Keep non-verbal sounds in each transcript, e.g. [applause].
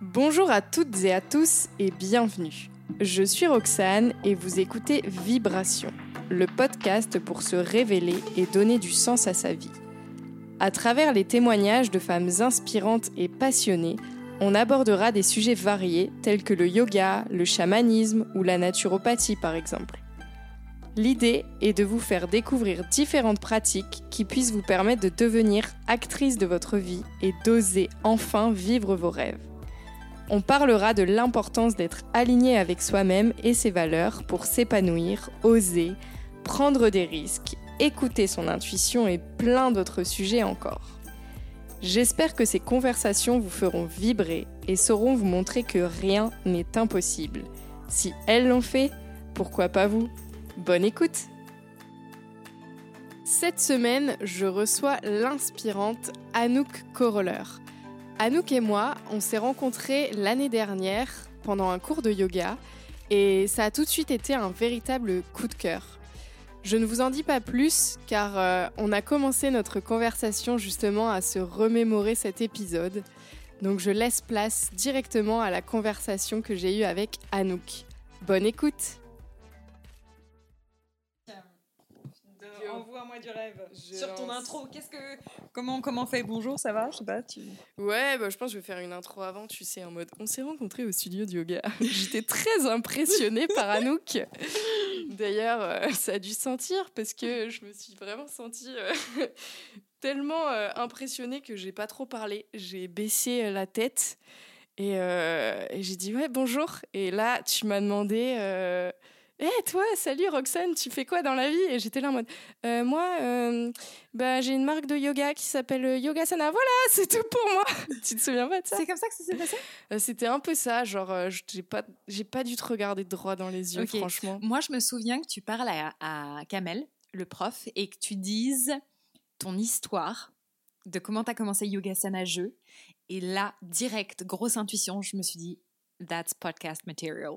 Bonjour à toutes et à tous et bienvenue. Je suis Roxane et vous écoutez Vibration, le podcast pour se révéler et donner du sens à sa vie. À travers les témoignages de femmes inspirantes et passionnées, on abordera des sujets variés tels que le yoga, le chamanisme ou la naturopathie par exemple. L'idée est de vous faire découvrir différentes pratiques qui puissent vous permettre de devenir actrice de votre vie et d'oser enfin vivre vos rêves. On parlera de l'importance d'être aligné avec soi-même et ses valeurs pour s'épanouir, oser, prendre des risques, écouter son intuition et plein d'autres sujets encore. J'espère que ces conversations vous feront vibrer et sauront vous montrer que rien n'est impossible. Si elles l'ont fait, pourquoi pas vous? Bonne écoute Cette semaine, je reçois l'inspirante Anouk Coroller. Anouk et moi, on s'est rencontrés l'année dernière pendant un cours de yoga et ça a tout de suite été un véritable coup de cœur. Je ne vous en dis pas plus car euh, on a commencé notre conversation justement à se remémorer cet épisode. Donc je laisse place directement à la conversation que j'ai eue avec Anouk. Bonne écoute Du rêve. Sur ton intro, qu'est-ce que comment comment fait Bonjour, ça va Je sais pas. Tu... Ouais, bah, je pense que je vais faire une intro avant, tu sais, en mode. On s'est rencontrés au studio de yoga. [laughs] J'étais très impressionnée par Anouk. D'ailleurs, euh, ça a dû sentir parce que je me suis vraiment sentie euh, [laughs] tellement euh, impressionnée que j'ai pas trop parlé. J'ai baissé la tête et, et j'ai dit ouais bonjour. Et là, tu m'as demandé hé eh, toi, salut Roxane, tu fais quoi dans la vie? Et j'étais là en mode, euh, moi, euh, bah, j'ai une marque de yoga qui s'appelle euh, Yogasana. Voilà, [laughs] c'est tout pour moi. [laughs] tu te souviens pas de ça? C'est comme ça que ça s'est passé? C'était un peu ça, genre, j'ai pas, j'ai pas dû te regarder droit dans les yeux, franchement. Moi, je me souviens que tu parles à, à Kamel, le prof, et que tu dises ton histoire de comment tu as commencé Yogasana jeu. Et là, direct, grosse intuition, je me suis dit, that's podcast material.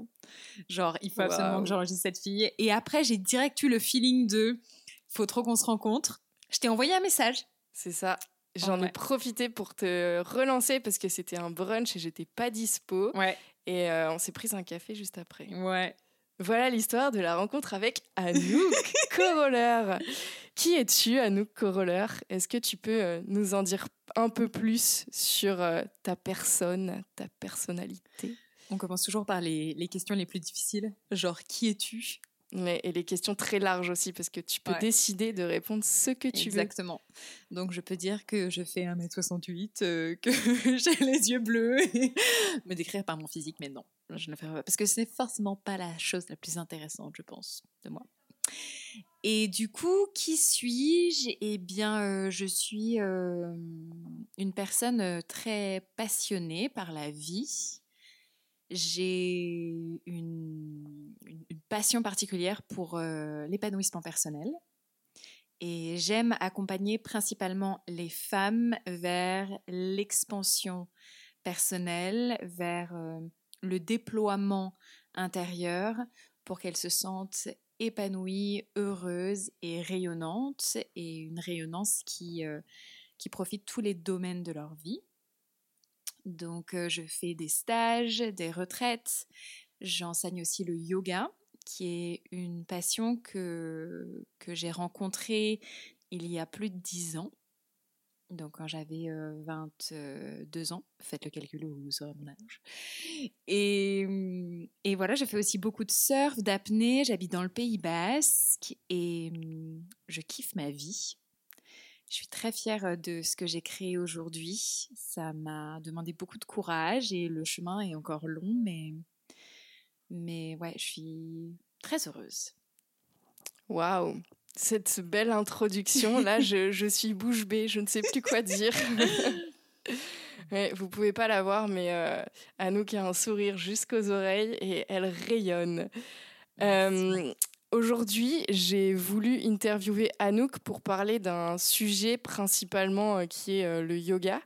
Genre, il faut absolument que j'enregistre cette fille. Et après, j'ai direct eu le feeling de faut trop qu'on se rencontre. Je t'ai envoyé un message. C'est ça. J'en ai profité pour te relancer parce que c'était un brunch et j'étais pas dispo. Ouais. Et euh, on s'est pris un café juste après. Ouais. Voilà l'histoire de la rencontre avec Anouk [laughs] Coroller. Qui es-tu, Anouk Coroller? Est-ce que tu peux euh, nous en dire un peu plus sur euh, ta personne, ta personnalité? On commence toujours par les, questions les plus difficiles, genre qui es-tu? Mais, et les questions très larges aussi, parce que tu peux décider de répondre ce que tu veux. Exactement. Donc je peux dire que je fais 1m68, euh, que [laughs] j'ai les yeux bleus, [laughs] me décrire par mon physique, mais non, je ne le ferai pas, parce que ce n'est forcément pas la chose la plus intéressante, je pense, de moi. Et du coup, qui suis-je? Eh bien, euh, je suis euh, une personne très passionnée par la vie, j'ai une, passion particulière pour euh, l'épanouissement personnel et j'aime accompagner principalement les femmes vers l'expansion personnelle, vers euh, le déploiement intérieur pour qu'elles se sentent épanouies, heureuses et rayonnantes et une rayonnance qui, euh, qui profite tous les domaines de leur vie. Donc, je fais des stages, des retraites. J'enseigne aussi le yoga, qui est une passion que, que j'ai rencontrée il y a plus de 10 ans. Donc, quand j'avais 22 ans, faites le calcul, vous aurez mon âge. Et, mmh, et voilà, je fais aussi beaucoup de surf, d'apnée. J'habite dans le Pays Basque et mmh, je kiffe ma vie. Je suis très fière de ce que j'ai créé aujourd'hui. Ça m'a demandé beaucoup de courage et le chemin est encore long, mais, mais ouais, je suis très heureuse. Waouh! Cette belle introduction, là, [laughs] je, je, suis bouche bée, je ne sais plus quoi dire. [laughs] ouais, vous pouvez pas la voir, mais euh, Anouk a un sourire jusqu'aux oreilles et elle rayonne. Euh, Aujourd'hui, j'ai voulu interviewer Anouk pour parler d'un sujet principalement euh, qui est euh, le yoga.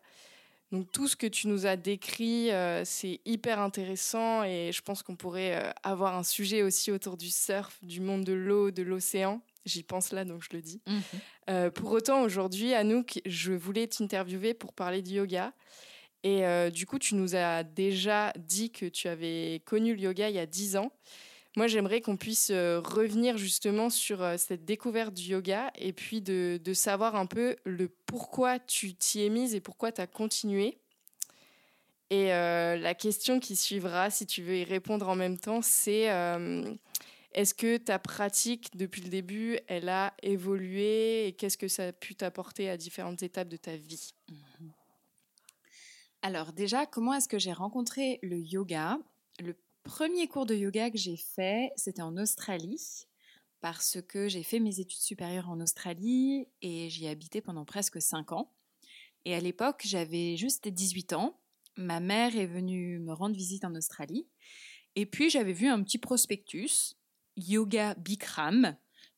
Donc tout ce que tu nous as décrit, euh, c'est hyper intéressant et je pense qu'on pourrait avoir un sujet aussi autour du surf, du monde de l'eau, de l'océan. J'y pense là, donc je le dis. Mhm. pour autant, aujourd'hui, Anouk, je voulais t'interviewer pour parler du yoga. Et euh, du coup, tu nous as déjà dit que tu avais connu le yoga il y a 10 ans. Moi, j'aimerais qu'on puisse euh, revenir justement sur euh, cette découverte du yoga et puis de, savoir un peu le pourquoi tu t'y es mise et pourquoi tu as continué. Et la question qui suivra, si tu veux y répondre en même temps, c'est est-ce que ta pratique, depuis le début, elle a évolué et qu'est-ce que ça a pu t'apporter à différentes étapes de ta vie? Mhm. Alors déjà, comment est-ce que j'ai rencontré le yoga? Premier cours de yoga que j'ai fait, c'était en Australie parce que j'ai fait mes études supérieures en Australie et j'y ai habité pendant presque 5 ans. Et à l'époque, j'avais juste 18 ans. Ma mère est venue me rendre visite en Australie. Et puis j'avais vu un petit prospectus yoga Bikram.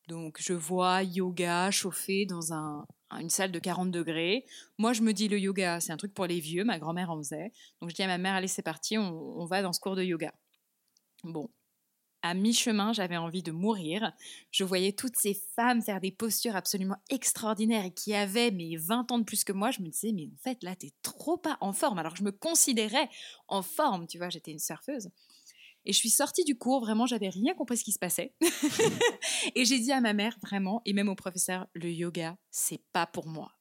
Donc je vois yoga chauffé dans une salle de 40 degrés. Moi je me dis le yoga c'est un truc pour les vieux, ma grand-mère en faisait. Donc je dis à ma mère allez c'est parti, on, va dans ce cours de yoga. Bon, à mi-chemin, j'avais envie de mourir. Je voyais toutes ces femmes faire des postures absolument extraordinaires et qui avaient mes 20 ans de plus que moi. Je me disais, mais en fait, là, t'es trop pas en forme. Alors je me considérais en forme, tu vois, j'étais une surfeuse. Et je suis sortie du cours, vraiment, j'avais rien compris ce qui se passait. [laughs] et j'ai dit à ma mère, vraiment, et même au professeur, le yoga, c'est pas pour moi.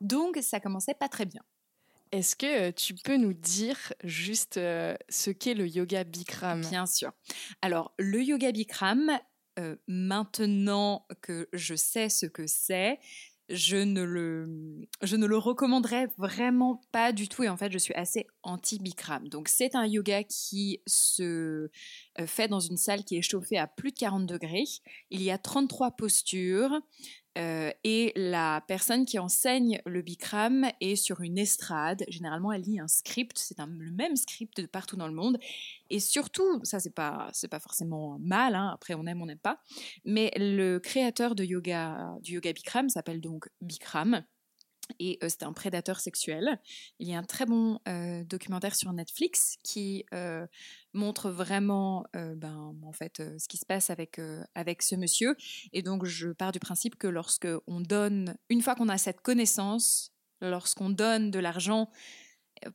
Donc, ça commençait pas très bien. Est-ce que euh, tu peux nous dire juste euh, ce qu'est le yoga Bikram? Bien sûr. Alors, le yoga Bikram, euh, maintenant que je sais ce que c'est, je ne le, je ne le recommanderais vraiment pas du tout. Et en fait, je suis assez anti-Bikram. Donc, c'est un yoga qui se euh, fait dans une salle qui est chauffée à plus de 40 degrés. Il y a 33 postures. Euh, et la personne qui enseigne le Bikram est sur une estrade. Généralement, elle lit un script. C'est le même script de partout dans le monde. Et surtout, ça c'est pas pas forcément mal. Hein, après, on aime, on n'aime pas. Mais le créateur de yoga du yoga Bikram s'appelle donc Bikram et euh, c'est un prédateur sexuel. Il y a un très bon euh, documentaire sur Netflix qui euh, montre vraiment ben, en fait, ce qui se passe avec, avec ce monsieur. Et donc, je pars du principe que lorsque on donne, une fois qu'on a cette connaissance, lorsqu'on donne de l'argent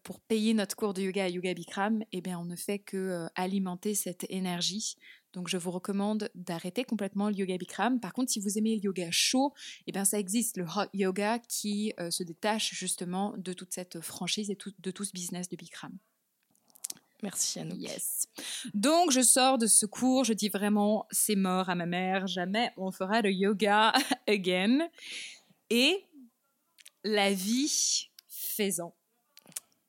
pour payer notre cours de yoga à Yoga Bikram, eh bien, on ne fait que alimenter cette énergie donc je vous recommande d'arrêter complètement le yoga Bikram. Par contre, si vous aimez le yoga chaud, eh bien ça existe le hot yoga qui euh, se détache justement de toute cette franchise et de tout ce business de Bikram. Merci Anouk. Yes. Donc je sors de ce cours, je dis vraiment c'est mort à ma mère, jamais on fera le yoga [laughs] again. Et la vie faisant.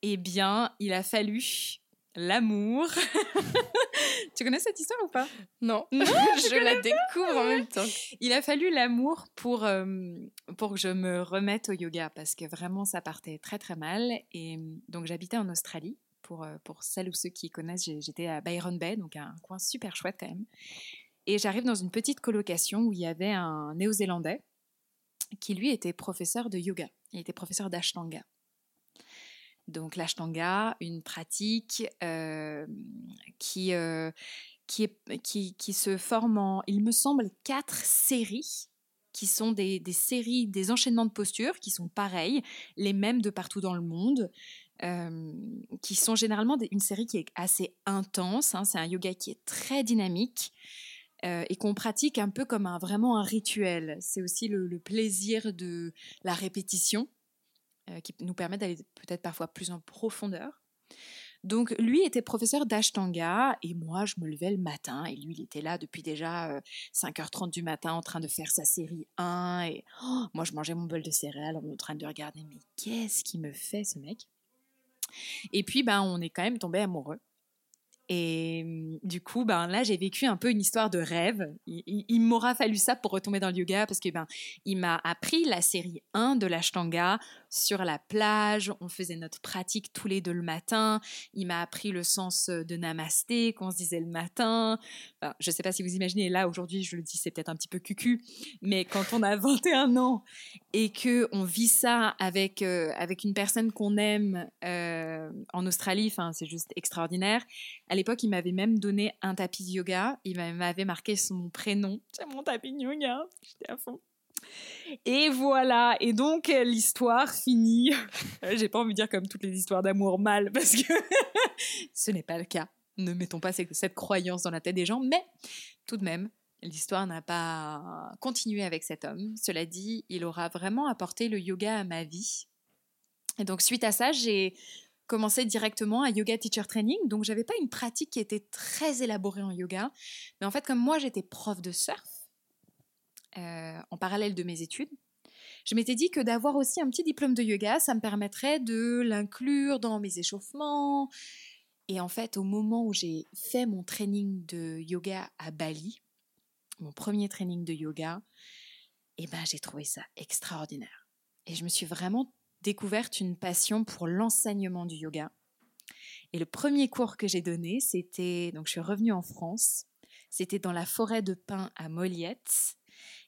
Eh bien, il a fallu l'amour. [laughs] tu connais cette histoire ou pas? Non, [laughs] je la découvre en même temps. Il a fallu l'amour pour, euh, pour que je me remette au yoga parce que vraiment ça partait très très mal. Et donc j'habitais en Australie. Pour, euh, pour celles ou ceux qui connaissent, j'étais à Byron Bay, donc un coin super chouette quand même. Et j'arrive dans une petite colocation où il y avait un néo-zélandais qui lui était professeur de yoga. Il était professeur d'ashtanga. Donc l'ashtanga, une pratique euh, qui, euh, qui, qui, se forme en, il me semble, quatre séries qui sont des, des, séries, des enchaînements de postures qui sont pareils, les mêmes de partout dans le monde, euh, qui sont généralement une série qui est assez intense. Hein. c'est un yoga qui est très dynamique. et qu'on pratique un peu comme un, vraiment un rituel. C'est aussi le plaisir de la répétition. Euh, qui nous permet d'aller peut-être parfois plus en profondeur. Donc lui était professeur d'Ashtanga et moi je me levais le matin et lui il était là depuis déjà 5h30 euh, du matin en train de faire sa série 1 et oh, moi je mangeais mon bol de céréales en train de regarder mais qu'est-ce qui me fait ce mec? Et puis ben on est quand même tombé amoureux et mmh, du coup, ben là, j'ai vécu un peu une histoire de rêve. Il, m'aura fallu ça pour retomber dans le yoga parce que ben, il m'a appris la série 1 de l'Ashtanga sur la plage. On faisait notre pratique tous les deux le matin. Il m'a appris le sens de namasté qu'on se disait le matin. je ne sais pas si vous imaginez, là, aujourd'hui, je le dis, c'est peut-être un petit peu cucu, mais quand on a [laughs] 21 ans et que on vit ça avec, euh, avec une personne qu'on aime euh, en Australie, c'est juste extraordinaire l'époque, il m'avait même donné un tapis de yoga. Il m'avait marqué son prénom. [laughs] C'est mon tapis de yoga. J'étais à fond. Et voilà, et donc l'histoire finit. [laughs] J'ai pas envie de dire comme toutes les histoires d'amour mal, parce que [laughs] ce n'est pas le cas. Ne mettons pas cette croyance dans la tête des gens, mais tout de même, l'histoire n'a pas continué avec cet homme. Cela dit, il aura vraiment apporté le yoga à ma vie. Et donc, suite à ça, j'ai commencé directement un yoga teacher training. Donc, j'avais pas une pratique qui était très élaborée en yoga. Mais en fait, comme moi, j'étais prof de surf, euh, en parallèle de mes études, je m'étais dit que d'avoir aussi un petit diplôme de yoga, ça me permettrait de l'inclure dans mes échauffements. Et en fait, au moment où j'ai fait mon training de yoga à Bali, mon premier training de yoga, eh ben, j'ai trouvé ça extraordinaire. Et je me suis vraiment découverte une passion pour l'enseignement du yoga. Et le premier cours que j'ai donné, c'était, donc je suis revenue en France, c'était dans la forêt de pins à Moliette.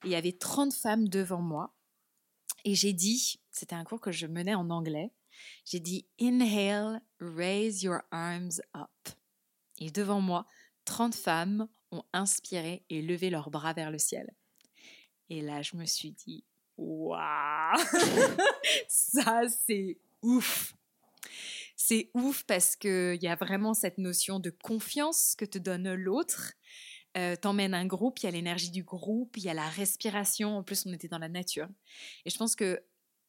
il y avait 30 femmes devant moi. Et j'ai dit, c'était un cours que je menais en anglais, j'ai dit Inhale, raise your arms up. Et devant moi, 30 femmes ont inspiré et levé leurs bras vers le ciel. Et là, je me suis dit Waouh [laughs] Ça, c'est ouf C'est ouf parce qu'il y a vraiment cette notion de confiance que te donne l'autre. Euh, t'emmènes un groupe, il y a l'énergie du groupe, il y a la respiration. En plus, on était dans la nature. Et je pense que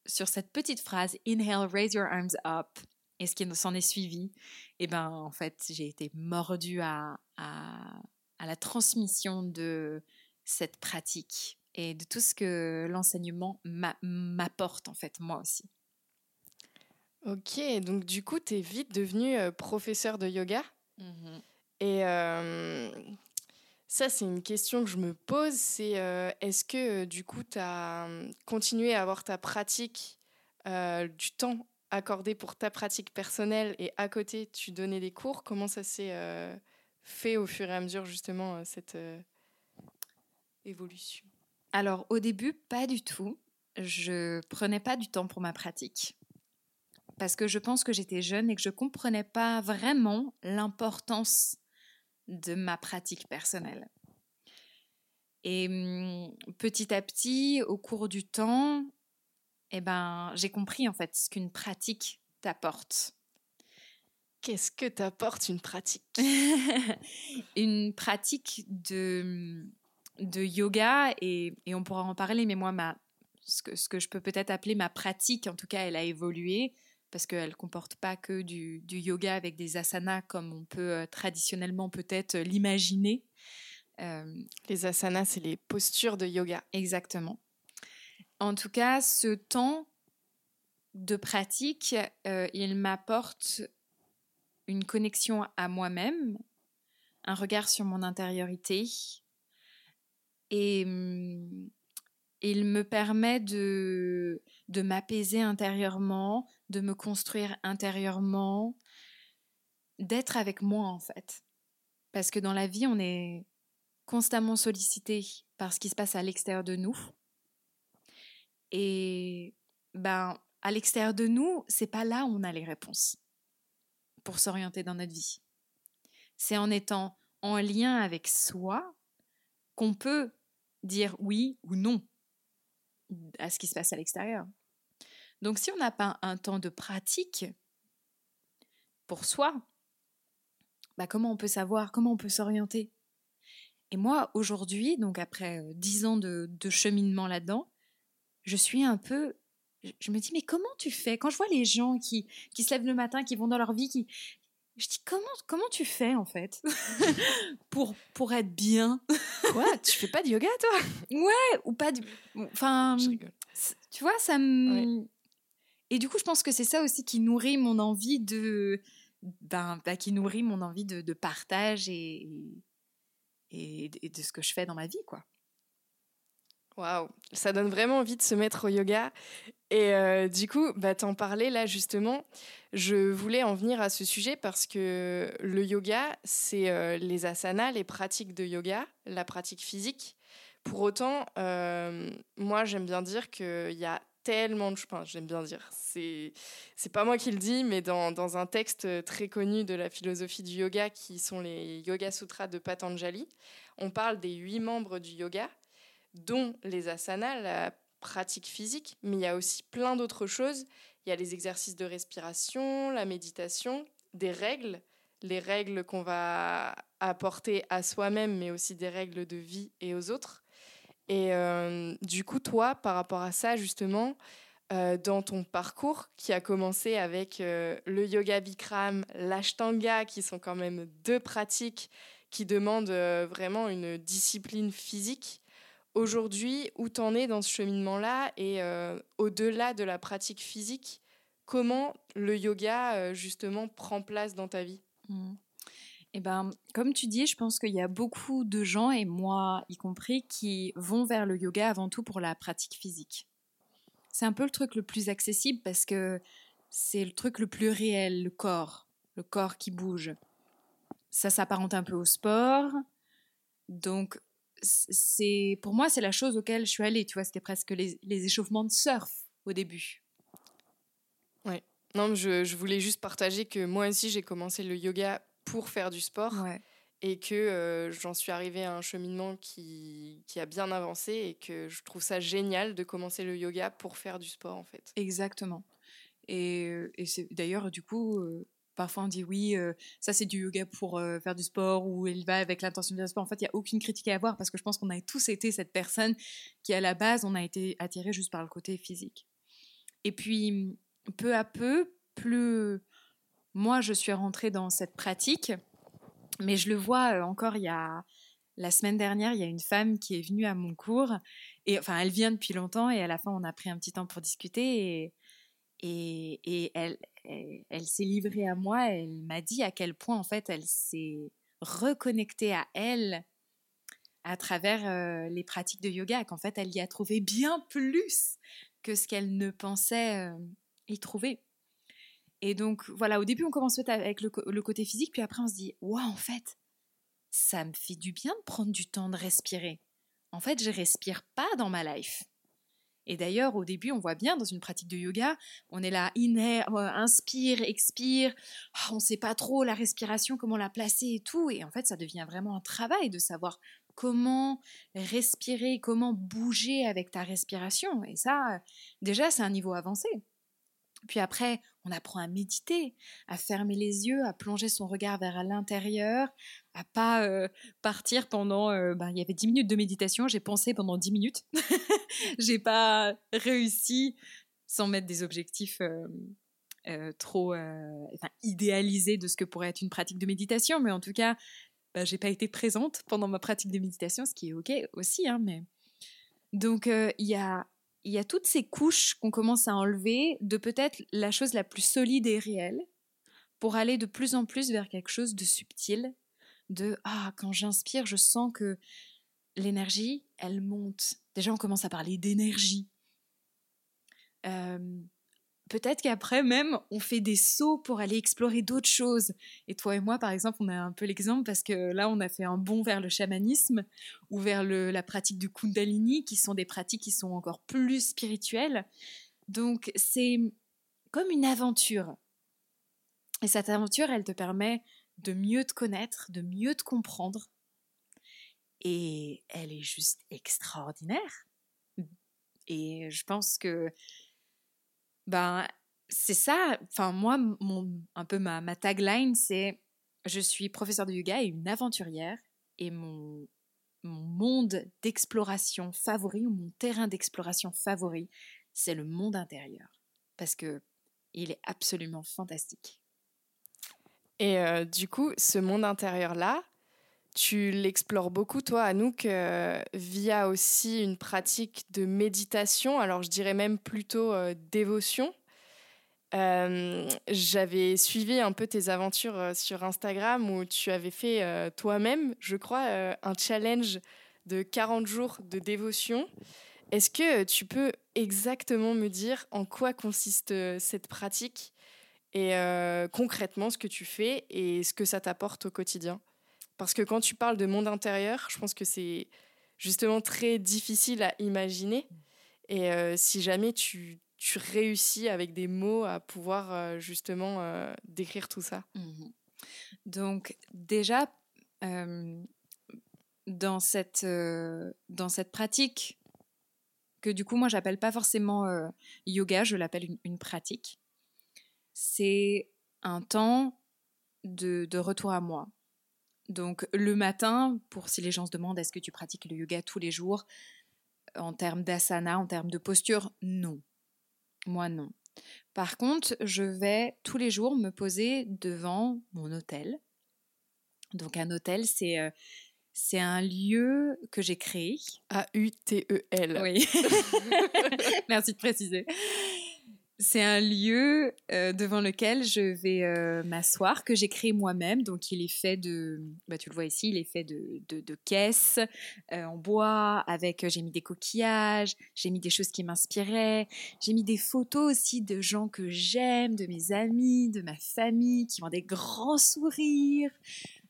sur cette petite phrase, inhale, raise your arms up, et ce qui s'en est suivi, eh ben, en fait, j'ai été mordue à, la transmission de cette pratique et de tout ce que l'enseignement m'apporte, en fait, moi aussi. Ok, donc du coup, tu es vite devenue euh, professeur de yoga. Mmh et euh, ça, c'est une question que je me pose, c'est euh, est-ce que euh, du coup, tu as continué à avoir ta pratique, du temps accordé pour ta pratique personnelle et à côté, tu donnais des cours? Comment ça s'est fait au fur et à mesure, justement, cette évolution? Alors, au début, pas du tout. Je prenais pas du temps pour ma pratique. Parce que je pense que j'étais jeune et que je comprenais pas vraiment l'importance de ma pratique personnelle. Et mmh, petit à petit, au cours du temps, eh ben, j'ai compris en fait ce qu'une pratique t'apporte. Qu'est-ce que t'apporte une pratique? [laughs] Une pratique de, de yoga, et, et, on pourra en parler, mais moi, ma, ce, que, ce que je peux peut-être appeler ma pratique, en tout cas, elle a évolué parce qu'elle ne comporte pas que du, yoga avec des asanas comme on peut euh, traditionnellement peut-être l'imaginer. Euh, les asanas, c'est les postures de yoga. Exactement. En tout cas, ce temps de pratique, euh, il m'apporte une connexion à moi-même, un regard sur mon intériorité et hum, il me permet de, de m'apaiser intérieurement, de me construire intérieurement, d'être avec moi en fait. Parce que dans la vie, on est constamment sollicité par ce qui se passe à l'extérieur de nous. Et ben, à l'extérieur de nous, c'est pas là où on a les réponses pour s'orienter dans notre vie. C'est en étant en lien avec soi qu'on peut dire oui ou non à ce qui se passe à l'extérieur. Donc si on n'a pas un temps de pratique pour soi, bah comment on peut savoir, comment on peut s'orienter? Et moi, aujourd'hui, donc après euh, dix ans de, cheminement là-dedans, je suis un peu... Je me dis, mais comment tu fais? Quand je vois les gens qui, qui se lèvent le matin, qui vont dans leur vie, qui, je dis comment comment tu fais en fait? [laughs] Pour pour être bien. Quoi? Tu fais pas de yoga toi? Ouais ou pas du enfin tu vois ça me et du coup je pense que c'est ça aussi qui nourrit mon envie de ben, bah, qui nourrit mon envie de, de partage et, et, et de ce que je fais dans ma vie quoi. Waouh, ça donne vraiment envie de se mettre au yoga. Et euh, du coup, bah, t'en parlais là justement. Je voulais en venir à ce sujet parce que le yoga, c'est euh, les asanas, les pratiques de yoga, la pratique physique. Pour autant, euh, moi, j'aime bien dire qu'il y a tellement de choses. j'aime bien dire, c'est, c'est pas moi qui le dis, mais dans, dans, un texte très connu de la philosophie du yoga qui sont les Yoga Sutras de Patanjali, on parle des huit membres du yoga dont les asanas, la pratique physique, mais il y a aussi plein d'autres choses. Il y a les exercices de respiration, la méditation, des règles, les règles qu'on va apporter à soi-même, mais aussi des règles de vie et aux autres. Et euh, du coup, toi, par rapport à ça, justement, euh, dans ton parcours qui a commencé avec euh, le yoga Bikram, l'ashtanga, qui sont quand même deux pratiques qui demandent vraiment une discipline physique. Aujourd'hui, où t'en es dans ce cheminement-là et au-delà de la pratique physique, comment le yoga justement prend place dans ta vie? Mmh. Eh ben, comme tu dis, je pense qu'il y a beaucoup de gens, et moi y compris, qui vont vers le yoga avant tout pour la pratique physique. C'est un peu le truc le plus accessible parce que c'est le truc le plus réel, le corps, le corps qui bouge. Ça s'apparente un peu au sport. Donc, c'est pour moi, c'est la chose auquel je suis allée. Tu vois, c'était presque les, échauffements de surf au début. Ouais. Non, je, je voulais juste partager que moi aussi, j'ai commencé le yoga pour faire du sport. Et que euh, j'en suis arrivée à un cheminement qui, qui, a bien avancé et que je trouve ça génial de commencer le yoga pour faire du sport en fait. Exactement. Et, euh, et c'est d'ailleurs du coup, euh, parfois on dit oui, ça c'est du yoga pour faire du sport ou il va avec l'intention de faire du sport. En fait, il n'y a aucune critique à avoir parce que je pense qu'on a tous été cette personne qui à la base, on a été attiré juste par le côté physique. Et puis, peu à peu, plus moi, je suis rentrée dans cette pratique, mais je le vois euh, encore il y a la semaine dernière, il y a une femme qui est venue à mon cours et enfin, elle vient depuis longtemps et à la fin, on a pris un petit temps pour discuter et, et elle, elle, s'est livrée à moi. Elle m'a dit à quel point en fait elle s'est reconnectée à elle à travers euh, les pratiques de yoga, qu'en fait elle y a trouvé bien plus que ce qu'elle ne pensait euh, y trouver. Et donc, voilà, au début, on commence avec le, côté physique, puis après, on se dit, waouh, en fait, ça me fait du bien de prendre du temps de respirer. En fait, je respire pas dans ma life. Et d'ailleurs, au début, on voit bien dans une pratique de yoga, on est là, euh, inspire, expire, ah, on ne sait pas trop la respiration, comment la placer et tout. Et en fait, ça devient vraiment un travail de savoir comment respirer, comment bouger avec ta respiration. Et ça, déjà, c'est un niveau avancé. Puis après, on apprend à méditer, à fermer les yeux, à plonger son regard vers l'intérieur, à pas partir pendant. Ben, il y avait 10 minutes de méditation, j'ai pensé pendant 10 minutes. [laughs] j'ai pas réussi sans mettre des objectifs trop idéalisés de ce que pourrait être une pratique de méditation, mais en tout cas, ben, j'ai pas été présente pendant ma pratique de méditation, ce qui est ok aussi, hein, mais. Donc, il y a toutes ces couches qu'on commence à enlever de peut-être la chose la plus solide et réelle pour aller de plus en plus vers quelque chose de subtil, de ah quand j'inspire je sens que l'énergie elle monte. Déjà on commence à parler d'énergie. Euh, peut-être qu'après même, on fait des sauts pour aller explorer d'autres choses. Et toi et moi, par exemple, on a un peu l'exemple parce que là, on a fait un bond vers le chamanisme ou vers la pratique du kundalini, qui sont des pratiques qui sont encore plus spirituelles. Donc, c'est comme une aventure. Et cette aventure, elle te permet de mieux te connaître, de mieux te comprendre. Et elle est juste extraordinaire. Et je pense que ben, c'est ça. Enfin, moi, mon, un peu ma, tagline, c'est je suis professeur de yoga et une aventurière. Et mon, mon monde d'exploration favori, ou mon terrain d'exploration favori, c'est le monde intérieur. Parce que il est absolument fantastique. Et euh, du coup, ce monde intérieur-là, tu l'explores beaucoup, toi, Anouk, euh, via aussi une pratique de méditation, alors je dirais même plutôt euh, dévotion. J'avais suivi un peu tes aventures sur Instagram où tu avais fait toi-même, je crois, un challenge de 40 jours de dévotion. Est-ce que tu peux exactement me dire en quoi consiste cette pratique? Et concrètement ce que tu fais et ce que ça t'apporte au quotidien parce que quand tu parles de monde intérieur, je pense que c'est justement très difficile à imaginer. Et euh, si jamais tu, réussis avec des mots à pouvoir euh, justement euh, décrire tout ça. Mmh Donc déjà, dans cette, euh, dans cette pratique que du coup moi j'appelle pas forcément euh, yoga, je l'appelle une pratique. C'est un temps de, de retour à moi. Donc le matin, pour si les gens se demandent est-ce que tu pratiques le yoga tous les jours, en termes d'asana, en termes de posture, non. Moi non. Par contre, je vais tous les jours me poser devant mon hôtel. Donc un hôtel, c'est euh, c'est un lieu que j'ai créé. A-U-T-E-L. Oui. [laughs] Merci de préciser. C'est un lieu euh, devant lequel je vais euh, m'asseoir, que j'ai créé moi-même. Donc, il est fait de, bah, tu le vois ici, il est fait de, de, caisses euh, en bois, avec, j'ai mis des coquillages, j'ai mis des choses qui m'inspiraient, j'ai mis des photos aussi de gens que j'aime, de mes amis, de ma famille, qui ont des grands sourires,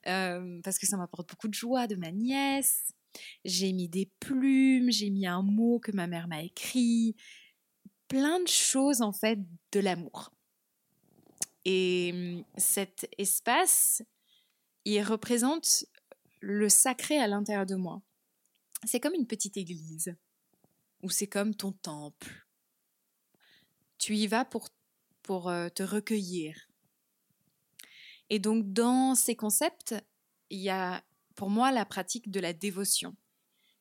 parce que ça m'apporte beaucoup de joie, de ma nièce. J'ai mis des plumes, j'ai mis un mot que ma mère m'a écrit, plein de choses en fait de l'amour. Et hum, cet espace, il représente le sacré à l'intérieur de moi. C'est comme une petite église, ou c'est comme ton temple. Tu y vas pour, pour euh, te recueillir. Et donc dans ces concepts, il y a pour moi la pratique de la dévotion,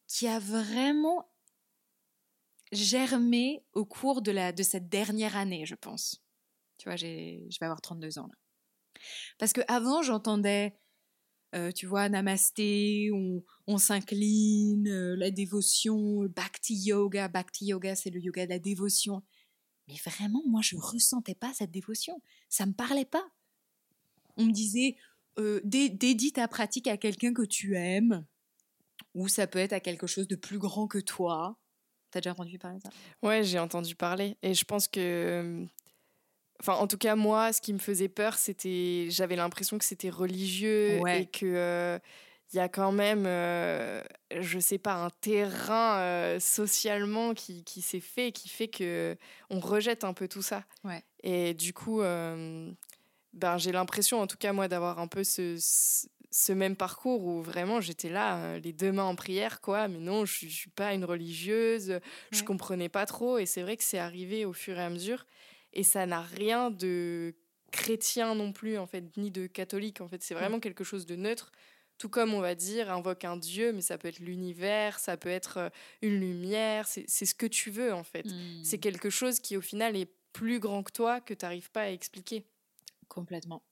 qui a vraiment germé au cours de, la, de cette dernière année, je pense. Tu vois, je vais avoir 32 ans là. Parce que avant, j'entendais, euh, tu vois, namasté, on, on s'incline, euh, la dévotion, bhakti yoga. Bhakti yoga, c'est le yoga de la dévotion. Mais vraiment, moi, je ressentais pas cette dévotion. Ça me parlait pas. On me disait, euh, dédie ta pratique à quelqu'un que tu aimes, ou ça peut être à quelque chose de plus grand que toi. T'as déjà entendu parler de ça? Ouais, j'ai entendu parler. Et je pense que. Enfin, en tout cas, moi, ce qui me faisait peur, c'était. J'avais l'impression que c'était religieux Ouais. et que. euh, il y a quand même, euh, je sais pas, un terrain euh, socialement qui, qui s'est fait, qui fait que on rejette un peu tout ça. Ouais. Et du coup, ben, j'ai l'impression, en tout cas moi, d'avoir un peu ce, ce, même parcours où vraiment j'étais là, euh, les deux mains en prière, quoi. Mais non, je, je suis pas une religieuse, je Ouais. comprenais pas trop. Et c'est vrai que c'est arrivé au fur et à mesure. Et ça n'a rien de chrétien non plus, en fait, ni de catholique. En fait, c'est vraiment quelque chose de neutre. Tout comme on va dire, invoque un dieu, mais ça peut être l'univers, ça peut être euh, une lumière, c'est ce que tu veux, en fait. Hmm. C'est quelque chose qui, au final, est plus grand que toi, que tu n'arrives pas à expliquer. Complètement.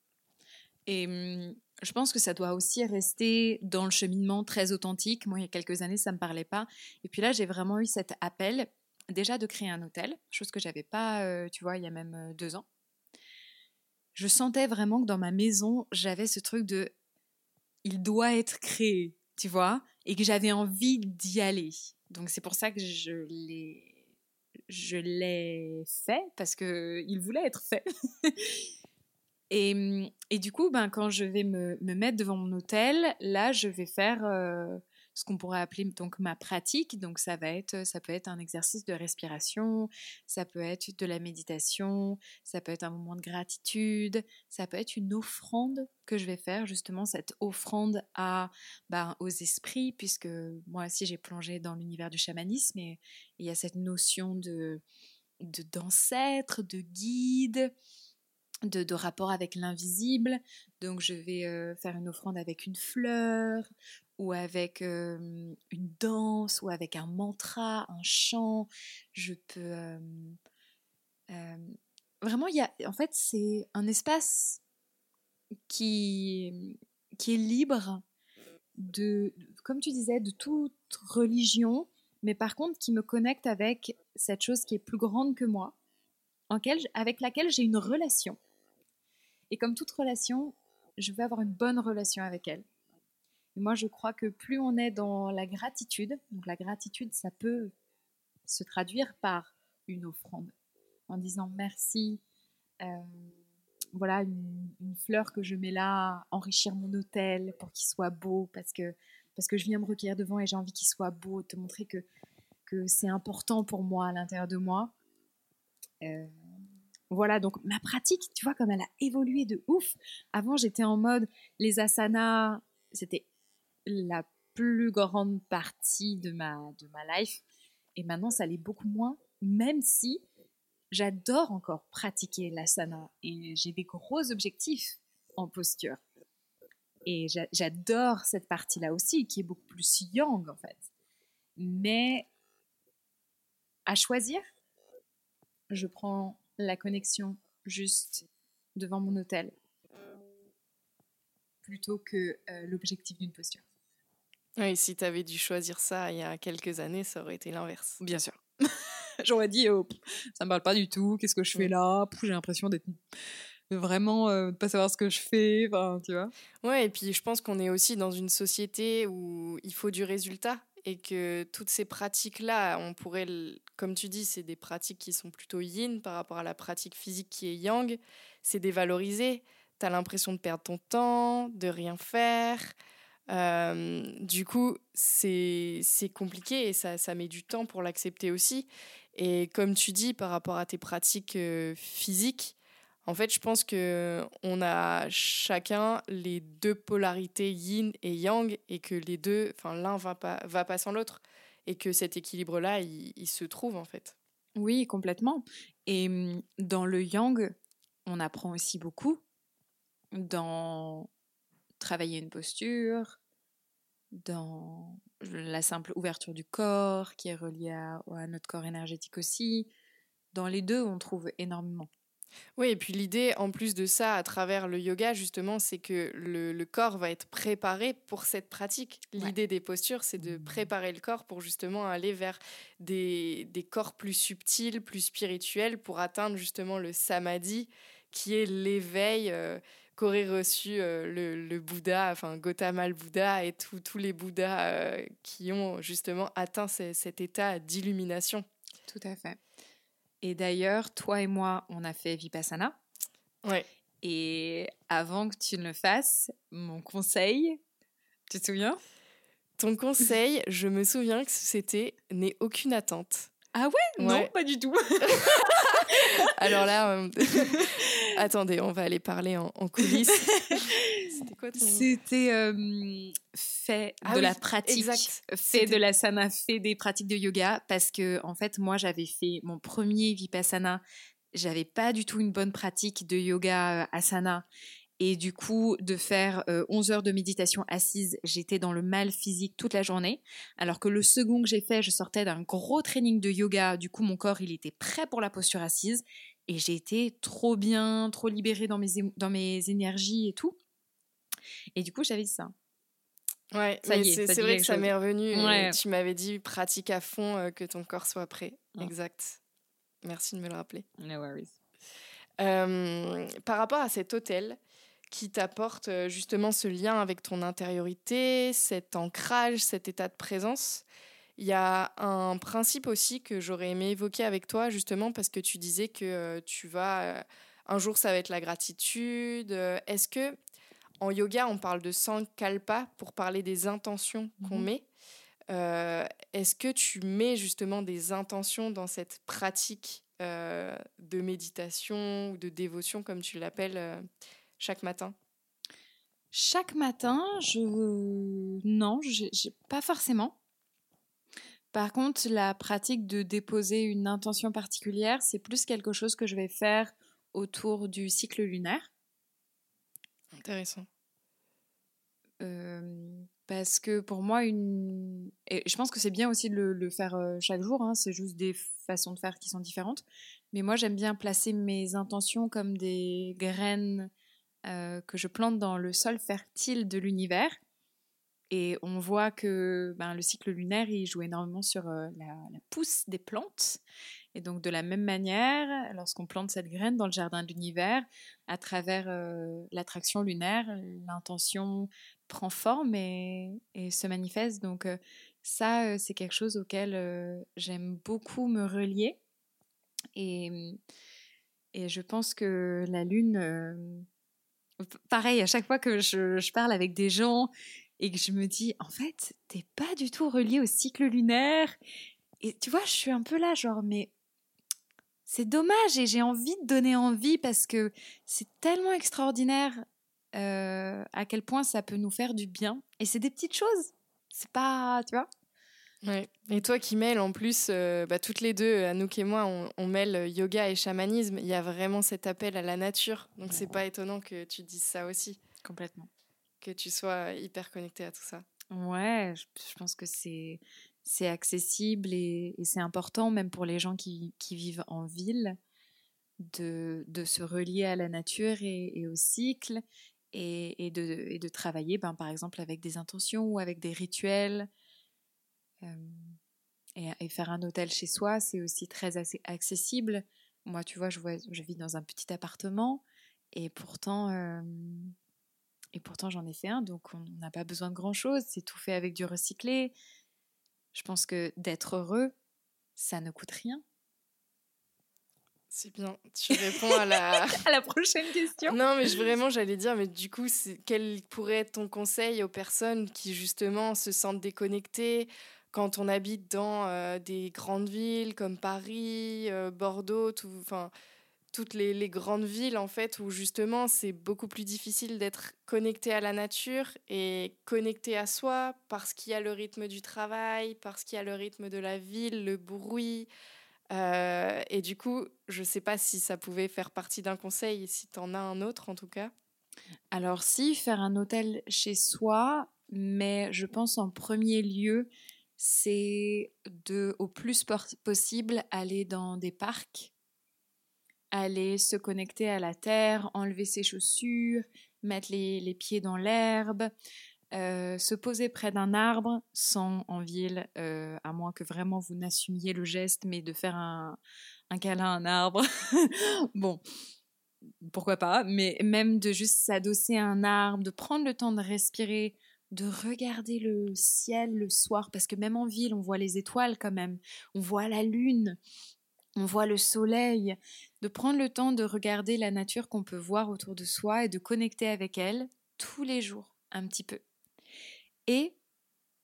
Et hum, je pense que ça doit aussi rester dans le cheminement très authentique. Moi, il y a quelques années, ça ne me parlait pas. Et puis là, j'ai vraiment eu cet appel, déjà de créer un hôtel, chose que j'avais pas, euh, tu vois, il y a même euh, deux ans. Je sentais vraiment que dans ma maison, j'avais ce truc de il doit être créé, tu vois, et que j'avais envie d'y aller. Donc c'est pour ça que je l'ai je l'ai fait parce que il voulait être fait. [laughs] et, hum, et du coup, ben, quand je vais me, me mettre devant mon hôtel, là, je vais faire euh, ce qu'on pourrait appeler donc ma pratique. Donc ça va être, ça peut être un exercice de respiration, ça peut être de la méditation, ça peut être un moment de gratitude, ça peut être une offrande que je vais faire justement cette offrande à ben, aux esprits puisque moi aussi j'ai plongé dans l'univers du chamanisme et il y a cette notion de de- d'ancêtre, de, guide, de, rapport avec l'invisible. Donc je vais euh, faire une offrande avec une fleur ou avec euh, une danse ou avec un mantra, un chant. Je peux euh, vraiment y a en fait c'est un espace qui qui est libre de comme tu disais de toute religion mais par contre qui me connecte avec cette chose qui est plus grande que moi, avec laquelle j'ai une relation. Et comme toute relation, je veux avoir une bonne relation avec elle. Et moi, je crois que plus on est dans la gratitude, donc la gratitude, ça peut se traduire par une offrande, en disant merci, euh, voilà une, fleur que je mets là, enrichir mon hôtel pour qu'il soit beau, parce que parce que je viens me recueillir devant et j'ai envie qu'il soit beau, te montrer que, que c'est important pour moi à l'intérieur de moi. Euh, voilà, donc ma pratique, tu vois, comme elle a évolué de ouf. Avant, j'étais en mode, les asanas, c'était la plus grande partie de ma, de ma life. Et maintenant, ça l'est beaucoup moins, même si j'adore encore pratiquer l'asana et j'ai des gros objectifs en posture. Et j'adore cette partie-là aussi, qui est beaucoup plus yang en fait. Mais à choisir, je prends la connexion juste devant mon hôtel plutôt que euh, l'objectif d'une posture. Oui, si tu avais dû choisir ça il y a quelques années, ça aurait été l'inverse. Bien sûr. [laughs] J'aurais dit, oh, ça me parle pas du tout, qu'est-ce que je fais là? J'ai l'impression d'être vraiment euh, de pas savoir ce que je fais, tu vois. Ouais, et puis je pense qu'on est aussi dans une société où il faut du résultat et que toutes ces pratiques-là, on pourrait, comme tu dis, c'est des pratiques qui sont plutôt yin par rapport à la pratique physique qui est yang, c'est dévalorisé. Tu as l'impression de perdre ton temps, de rien faire. Euh, du coup, c'est compliqué et ça, ça met du temps pour l'accepter aussi. Et comme tu dis, par rapport à tes pratiques euh, physiques, en fait, je pense que on a chacun les deux polarités yin et yang et que les deux, enfin l'un va pas va pas sans l'autre et que cet équilibre là, il, se trouve en fait. Oui, complètement. Et mmh, dans le yang, on apprend aussi beaucoup dans travailler une posture, dans la simple ouverture du corps qui est reliée à notre corps énergétique aussi. Dans les deux, on trouve énormément. Oui, et puis l'idée, en plus de ça, à travers le yoga, justement, c'est que le, corps va être préparé pour cette pratique. L'idée des postures, c'est de préparer le corps pour justement aller vers des, corps plus subtils, plus spirituels, pour atteindre justement le samadhi, qui est l'éveil euh, qu'aurait reçu euh, le, Bouddha, enfin Gautama le Bouddha et tous les Bouddhas euh, qui ont justement atteint cet état d'illumination. Tout à fait. Et d'ailleurs, toi et moi, on a fait Vipassana. Ouais. Et avant que tu ne le fasses, mon conseil, tu te souviens? Ton conseil, je me souviens que c'était n'aie aucune attente. Ah ouais, Non, pas du tout. [laughs] Alors là, euh, [laughs] attendez, on va aller parler en, coulisses. [laughs] C'était euh, fait ah de la pratique, fait de la sana, fait des pratiques de yoga parce que en fait, moi, j'avais fait mon premier vipassana. J'avais pas du tout une bonne pratique de yoga euh, asana et du coup, de faire 11 euh, heures de méditation assise, j'étais dans le mal physique toute la journée. Alors que le second que j'ai fait, je sortais d'un gros training de yoga. Du coup, mon corps, il était prêt pour la posture assise. Et j'ai été trop bien, trop libérée dans mes, dans mes énergies et tout. Et du coup, j'avais dit ça. Ouais, c'est vrai que ça m'est revenu. Tu m'avais dit pratique à fond, euh, que ton corps soit prêt. Exact. Merci de me le rappeler. No worries. Euh, par rapport à cet hôtel, qui t'apporte euh, justement ce lien avec ton intériorité, cet ancrage, cet état de présence. Il y a un principe aussi que j'aurais aimé évoquer avec toi, justement, parce que tu disais que tu vas. Un jour, ça va être la gratitude. Est-ce que, en yoga, on parle de sankalpa pour parler des intentions qu'on mhm. met Est-ce que tu mets justement des intentions dans cette pratique de méditation ou de dévotion, comme tu l'appelles chaque matin? Chaque matin, je non, j'ai pas forcément. Par contre, la pratique de déposer une intention particulière, c'est plus quelque chose que je vais faire autour du cycle lunaire. Intéressant. Parce que pour moi, une... et je pense que c'est bien aussi de le, faire chaque jour, hein, c'est juste des façons de faire qui sont différentes. Mais moi, j'aime bien placer mes intentions comme des graines que je plante dans le sol fertile de l'univers. Et on voit que ben, le cycle lunaire, il joue énormément sur euh, la, pousse des plantes. Et donc de la même manière, lorsqu'on plante cette graine dans le jardin de l'univers, à travers euh, l'attraction lunaire, l'intention prend forme et, se manifeste. Donc ça, c'est quelque chose auquel j'aime beaucoup me relier. Et, et je pense que la lune pareil, à chaque fois que je, parle avec des gens et que je me dis, en fait, t'es pas du tout relié au cycle lunaire. Et tu vois, je suis un peu là, genre, mais c'est dommage et j'ai envie de donner envie parce que c'est tellement extraordinaire euh, à quel point ça peut nous faire du bien. Et c'est des petites choses. C'est pas, tu vois Ouais. Et toi qui mêles en plus, euh, bah, toutes les deux, Anouk et moi, on, on, mêle yoga et chamanisme. Il y a vraiment cet appel à la nature. Donc c'est pas étonnant que tu dises ça aussi. Complètement. Que tu sois hyper connecté à tout ça? Ouais, je, pense que c'est c'est accessible et, c'est important même pour les gens qui, qui vivent en ville de, de, se relier à la nature et, et au cycle et, et, de, et de travailler ben, par exemple avec des intentions ou avec des rituels et, faire un hôtel chez soi, c'est aussi très accessible. Moi, tu vois, je, vois, je vis dans un petit appartement et pourtant, et pourtant j'en ai fait un, donc on n'a pas besoin de grand-chose. C'est tout fait avec du recyclé. Je pense que d'être heureux, ça ne coûte rien. C'est bien. Tu réponds à la... [laughs] à la prochaine question. Non, mais je, vraiment, j'allais dire, mais du coup, quel pourrait être ton conseil aux personnes qui, justement, se sentent déconnectées quand on habite dans euh, des grandes villes comme Paris, euh, Bordeaux, tout, enfin, toutes les, grandes villes en fait où justement c'est beaucoup plus difficile d'être connecté à la nature et connecté à soi parce qu'il y a le rythme du travail, parce qu'il y a le rythme de la ville, le bruit. Euh, et du coup, je ne sais pas si ça pouvait faire partie d'un conseil, si tu en as un autre en tout cas. Alors si, faire un hôtel chez soi, mais je pense en premier lieu, c'est de, au plus possible, aller dans des parcs, aller se connecter à la terre, enlever ses chaussures, mettre les, les pieds dans l'herbe, euh, se poser près d'un arbre, sans en ville, euh, à moins que vraiment vous n'assumiez le geste, mais de faire un, un câlin à un arbre. [laughs] bon, pourquoi pas, mais même de juste s'adosser à un arbre, de prendre le temps de respirer, de regarder le ciel le soir, parce que même en ville, on voit les étoiles quand même, on voit la lune, on voit le soleil, de prendre le temps de regarder la nature qu'on peut voir autour de soi et de connecter avec elle tous les jours, un petit peu. Et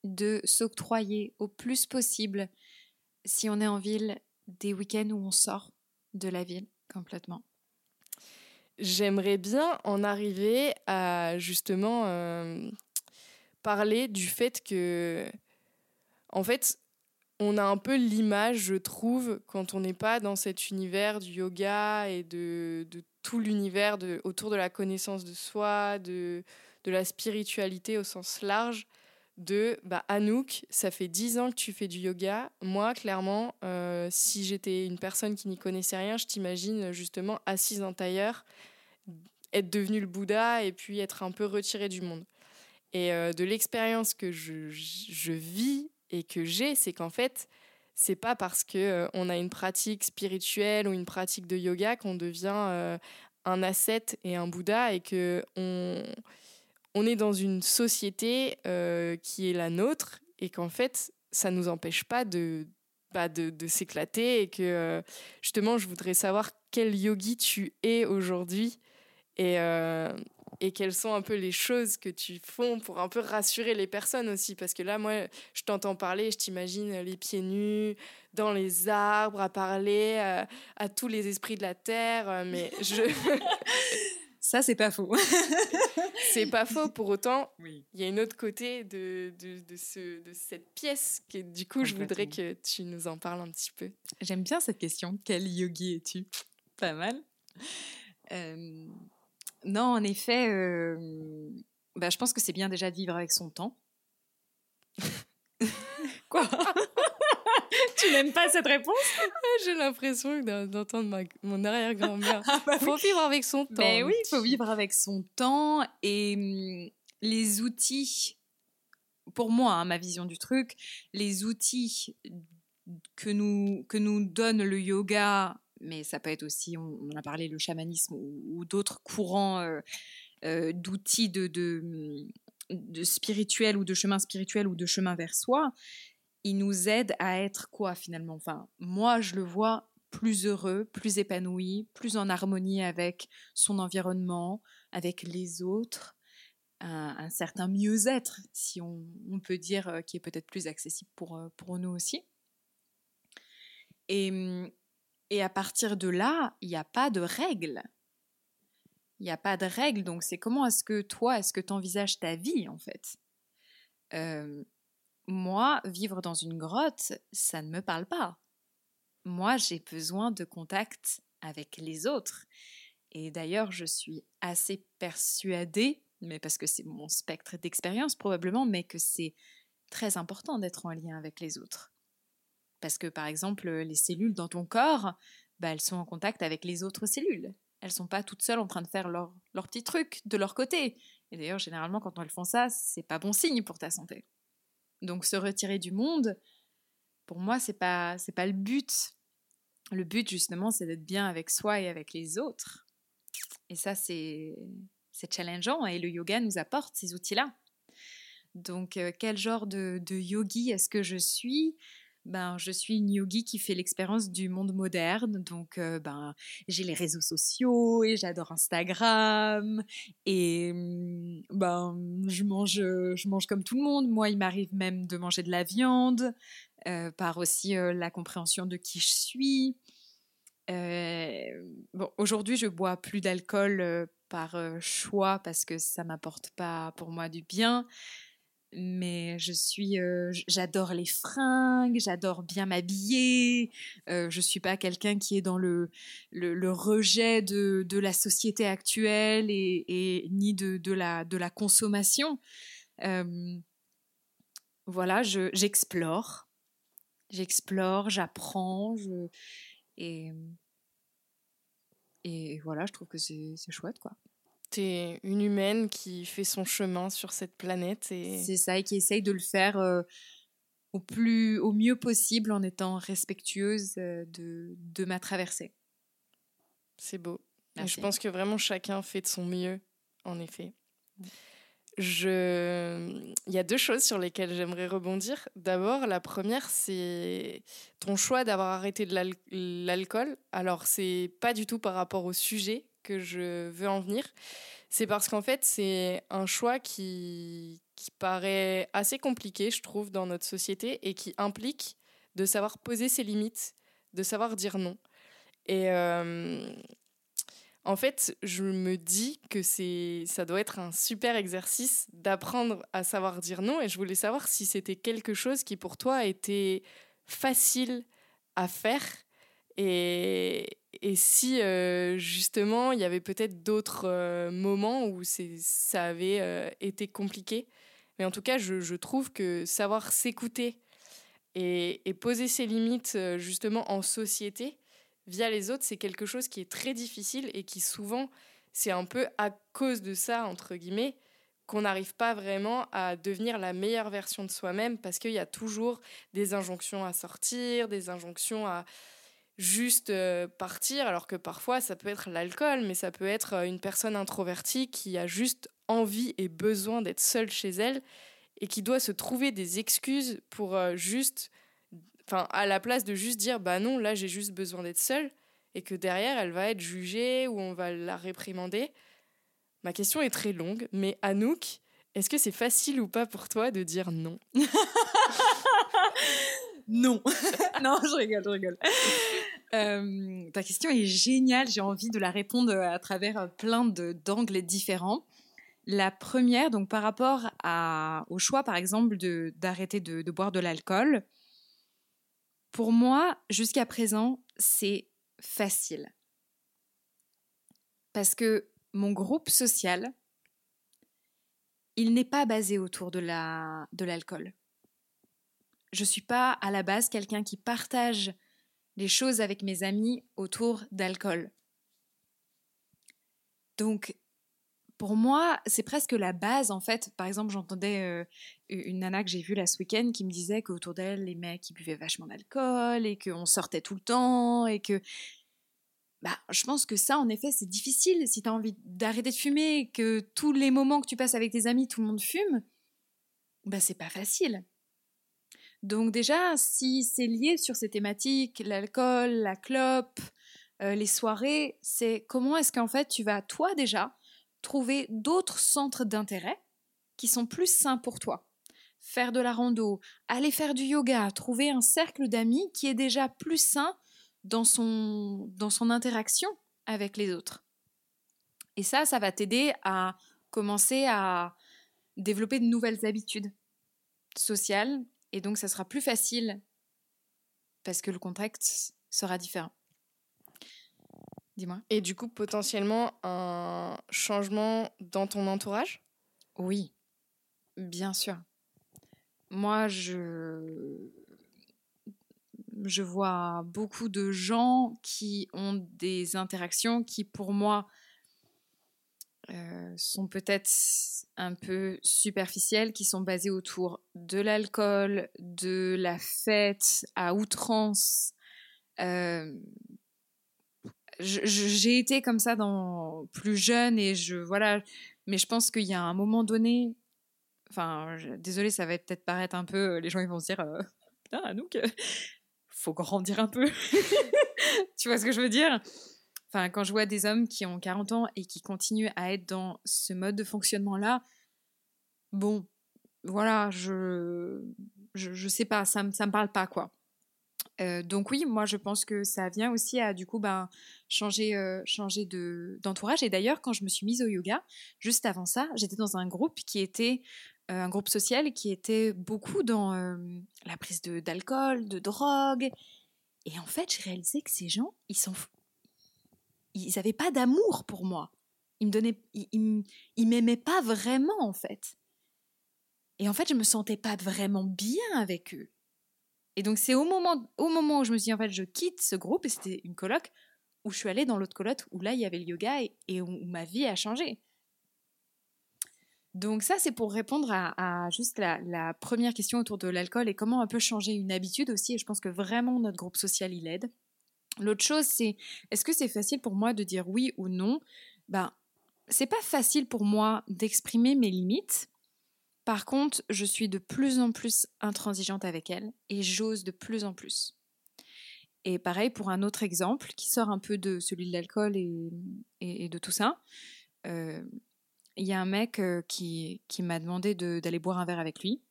de s'octroyer au plus possible, si on est en ville, des week-ends où on sort de la ville complètement. J'aimerais bien en arriver à justement euh, parler du fait que, en fait, on a un peu l'image, je trouve, quand on n'est pas dans cet univers du yoga et de, tout l'univers autour de la connaissance de soi, de, la spiritualité au sens large, de bah, Anouk, ça fait dix ans que tu fais du yoga. Moi, clairement, euh, si j'étais une personne qui n'y connaissait rien, je t'imagine justement assise en tailleur, être devenue le Bouddha et puis être un peu retirée du monde. Et euh, de l'expérience que je, vis et que j'ai, c'est qu'en fait, c'est pas parce que euh, on a une pratique spirituelle ou une pratique de yoga qu'on devient euh, un ascète et un Bouddha et que on, on est dans une société euh, qui est la nôtre et qu'en fait, ça nous empêche pas de, bah, de, s'éclater et que justement, je voudrais savoir quel yogi tu es aujourd'hui et, et quelles sont un peu les choses que tu fais pour un peu rassurer les personnes aussi. Parce que là, moi, je t'entends parler, je t'imagine les pieds nus, dans les arbres, à parler à, à tous les esprits de la terre. Mais [laughs] je. [laughs] Ça, c'est pas faux. [laughs] c'est pas faux. Pour autant, il oui. y a une autre côté de, de, de, ce, de cette pièce que, du coup, je voudrais que tu nous en parles un petit peu. J'aime bien cette question. Quel yogi es-tu? Pas mal. Euh, non, en effet, euh, bah, je pense que c'est bien déjà de vivre avec son temps. [laughs] Quoi? [laughs] Tu n'aimes pas cette réponse? J'ai l'impression d'entendre mon arrière-grand-mère. Il [laughs] ah bah faut oui. vivre avec son temps. Mais oui, il faut vivre avec son temps et hum, les outils, pour moi, hein, ma vision du truc, les outils que nous, que nous donne le yoga mais ça peut être aussi, on, a parlé, le chamanisme ou, d'autres courants euh, euh, d'outils de, de, spirituel ou de chemin spirituel ou de chemin vers soi, ils nous aident à être quoi finalement? Enfin, moi, je le vois plus heureux, plus épanoui, plus en harmonie avec son environnement, avec les autres, un, un certain mieux-être, si on, on, peut dire, euh, qui est peut-être plus accessible pour, pour nous aussi. Et hum, et à partir de là, il n'y a pas de règles. Il n'y a pas de règles. Donc, c'est comment est-ce que toi, est-ce que tu envisages ta vie, en fait? Euh, moi, vivre dans une grotte, ça ne me parle pas. Moi, j'ai besoin de contact avec les autres. Et d'ailleurs, je suis assez persuadée, mais parce que c'est mon spectre d'expérience probablement, mais que c'est très important d'être en lien avec les autres. Parce que par exemple, les cellules dans ton corps, bah, elles sont en contact avec les autres cellules. Elles sont pas toutes seules en train de faire leur, leur petit truc de leur côté. Et d'ailleurs, généralement, quand elles font ça, c'est pas bon signe pour ta santé. Donc, se retirer du monde, pour moi, c'est pas c'est pas le but. Le but, justement, c'est d'être bien avec soi et avec les autres. Et ça, c'est challengeant et le yoga nous apporte ces outils-là. Donc, euh, quel genre de, de yogi est-ce que je suis? Ben, je suis une yogi qui fait l'expérience du monde moderne. Donc, euh, ben, j'ai les réseaux sociaux et j'adore Instagram. Et mm, ben, je mange, je mange comme tout le monde. Moi, il m'arrive même de manger de la viande, euh, par aussi la compréhension de qui je suis. bon, aujourd'hui, je bois plus d'alcool par choix parce que ça m'apporte pas pour moi du bien mais je suis j'adore les fringues j'adore bien m'habiller euh, je suis pas quelqu'un qui est dans le, le, rejet de, de, la société actuelle et, ni de, de, la, de la consommation. Voilà j'explore j'explore j'apprends je, et et voilà je trouve que c'est chouette quoi T'es une humaine qui fait son chemin sur cette planète. et C'est ça, et qui essaye de le faire euh, au, plus, au mieux possible en étant respectueuse euh, de, de ma traversée. C'est beau. Et je pense que vraiment chacun fait de son mieux, en effet. Je... Il y a deux choses sur lesquelles j'aimerais rebondir. D'abord, la première, c'est ton choix d'avoir arrêté de l'alcool. Alors, c'est pas du tout par rapport au sujet que je veux en venir, c'est parce qu'en fait, c'est un choix qui, qui paraît assez compliqué, je trouve, dans notre société et qui implique de savoir poser ses limites, de savoir dire non. Et euh, en fait, je me dis que ça doit être un super exercice d'apprendre à savoir dire non. Et je voulais savoir si c'était quelque chose qui pour toi était facile à faire et, et si euh, justement il y avait peut-être d'autres euh, moments où ça avait euh, été compliqué. Mais en tout cas, je, trouve que savoir s'écouter et, poser ses limites justement en société via les autres, c'est quelque chose qui est très difficile et qui souvent, c'est un peu à cause de ça, entre guillemets, qu'on n'arrive pas vraiment à devenir la meilleure version de soi-même parce qu'il y a toujours des injonctions à sortir, des injonctions à juste euh, partir, alors que parfois ça peut être l'alcool, mais ça peut être euh, une personne introvertie qui a juste envie et besoin d'être seule chez elle et qui doit se trouver des excuses pour euh, juste, enfin, à la place de juste dire bah non, là j'ai juste besoin d'être seule et que derrière elle va être jugée ou on va la réprimander. Ma question est très longue, mais Anouk, est-ce que c'est facile ou pas pour toi de dire non? [laughs] Non. [laughs] non, je rigole, je rigole. Euh, ta question est géniale. J'ai envie de la répondre à travers plein d'angles différents. La première, donc par rapport au choix, par exemple, d'arrêter de, de, boire de l'alcool, pour moi, jusqu'à présent, c'est facile. Parce que mon groupe social, il n'est pas basé autour de l'alcool. La, de je ne suis pas à la base quelqu'un qui partage les choses avec mes amis autour d'alcool. Donc, pour moi, c'est presque la base en fait. Par exemple, j'entendais euh, une nana que j'ai vue là ce week-end qui me disait qu'autour d'elle, les mecs buvaient vachement d'alcool et qu'on sortait tout le temps et que. Bah, je pense que ça, en effet, c'est difficile si tu as envie d'arrêter de fumer, que tous les moments que tu passes avec tes amis, tout le monde fume. Bah, c'est pas facile. Donc déjà, si c'est lié sur ces thématiques, l'alcool, la clope, euh, les soirées, c'est comment est-ce qu'en fait tu vas, toi déjà, trouver d'autres centres d'intérêt qui sont plus sains pour toi? Faire de la rando, aller faire du yoga, trouver un cercle d'amis qui est déjà plus sain dans son, dans son interaction avec les autres. Et ça, ça va t'aider à commencer à développer de nouvelles habitudes sociales Et donc, ça sera plus facile parce que le contexte sera différent. Dis-moi. Et du coup, potentiellement, un changement dans ton entourage? Oui, bien sûr. Moi, je... je vois beaucoup de gens qui ont des interactions qui, pour moi, euh, sont peut-être un peu superficielles, qui sont basées autour de l'alcool, de la fête à outrance. Euh, j'ai été comme ça dans plus jeune et je voilà mais je pense qu'il y a un moment donné enfin désolé ça va peut-être paraître un peu les gens ils vont se dire euh, putain nous faut grandir un peu [laughs] tu vois ce que je veux dire? Quand je vois des hommes qui ont 40 ans et qui continuent à être dans ce mode de fonctionnement là bon voilà je je, je sais pas ça me me parle pas quoi donc oui, moi je pense que ça vient aussi à du coup ben, changer, changer de, d'entourage. Et d'ailleurs, quand je me suis mise au yoga, juste avant ça, j'étais dans un groupe qui était un groupe social qui était beaucoup dans la prise d'alcool, de drogue. Et en fait, j'ai réalisé que ces gens, ils sont, ils n'avaient pas d'amour pour moi. Ils me donnaient, ils, m'aimaient pas vraiment en fait. Et en fait, je me sentais pas vraiment bien avec eux. Et donc, c'est au moment, au moment où je me suis dit, en fait, je quitte ce groupe, et c'était une coloc, où je suis allée dans l'autre coloc, où là, il y avait le yoga, et, où, ma vie a changé. Donc ça, c'est pour répondre à, juste la, première question autour de l'alcool et comment on peut changer une habitude aussi. Et je pense que vraiment notre groupe social, il aide. L'autre chose, c'est est-ce que c'est facile pour moi de dire oui ou non? Ben, c'est pas facile pour moi d'exprimer mes limites par contre, je suis de plus en plus intransigeante avec elle et j'ose de plus en plus. Et pareil pour un autre exemple qui sort un peu de celui de l'alcool et, de tout ça. Euh, il y a un mec euh, qui, qui m'a demandé d'aller boire un verre avec lui.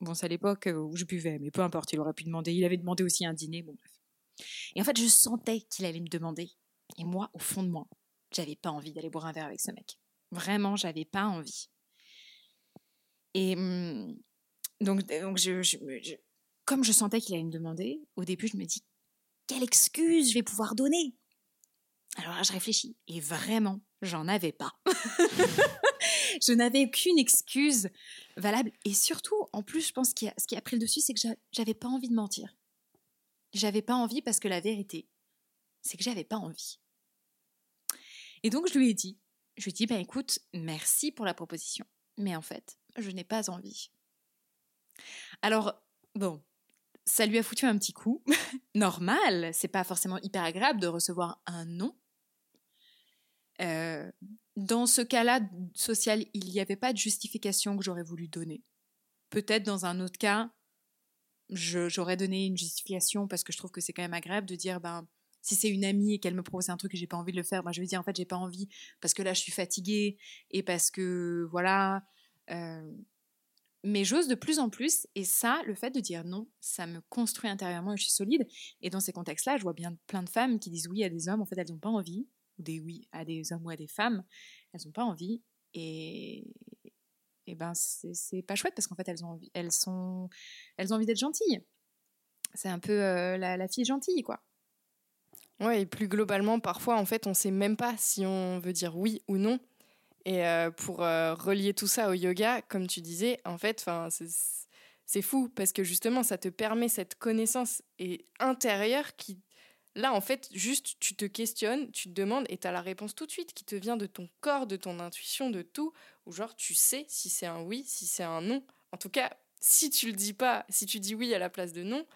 Bon, c'est à l'époque euh, où je buvais, mais peu importe, il aurait pu demander. Il avait demandé aussi un dîner, bon bref. Et en fait, je sentais qu'il allait me demander. Et moi, au fond de moi, j'avais pas envie d'aller boire un verre avec ce mec. Vraiment, j'avais pas envie. Et mmh, donc, donc comme je sentais qu'il allait me demander, au début, je me dis quelle excuse je vais pouvoir donner? Alors là, je réfléchis. Et vraiment, j'en avais pas. [laughs] je n'avais aucune excuse valable. Et surtout, en plus, je pense que ce qui a pris le dessus, c'est que j'avais pas envie de mentir. J'avais pas envie parce que la vérité, c'est que j'avais pas envie. Et donc, je lui ai dit, je lui ai dit, bah écoute, merci pour la proposition. Mais en fait, je n'ai pas envie. Alors, bon, ça lui a foutu un petit coup. [laughs] Normal, c'est pas forcément hyper agréable de recevoir un non. Euh, dans ce cas-là social, il n'y avait pas de justification que j'aurais voulu donner. Peut-être dans un autre cas, j'aurais donné une justification parce que je trouve que c'est quand même agréable de dire ben si c'est une amie et qu'elle me propose un truc et j'ai pas envie de le faire, ben je vais dire en fait j'ai pas envie parce que là je suis fatiguée et parce que voilà mais j'ose de plus en plus, et ça, le fait de dire non, ça me construit intérieurement et je suis solide. Et dans ces contextes-là, je vois bien plein de femmes qui disent oui à des hommes, en fait, elles n'ont pas envie, ou des oui à des hommes ou à des femmes, elles n'ont pas envie, et, et ben c'est pas chouette parce qu'en fait, elles ont envie, elles sont, elles ont envie d'être gentilles. C'est un peu la, la fille gentille, quoi. Ouais, et plus globalement, parfois, en fait, on sait même pas si on veut dire oui ou non. Et euh, pour euh, relier tout ça au yoga, comme tu disais, en fait, c'est fou parce que justement, ça te permet cette connaissance et intérieure qui, là, en fait, juste, tu te questionnes, tu te demandes et tu as la réponse tout de suite qui te vient de ton corps, de ton intuition, de tout, ou genre, tu sais si c'est un oui, si c'est un non. En tout cas, si tu le dis pas, si tu dis oui à la place de non,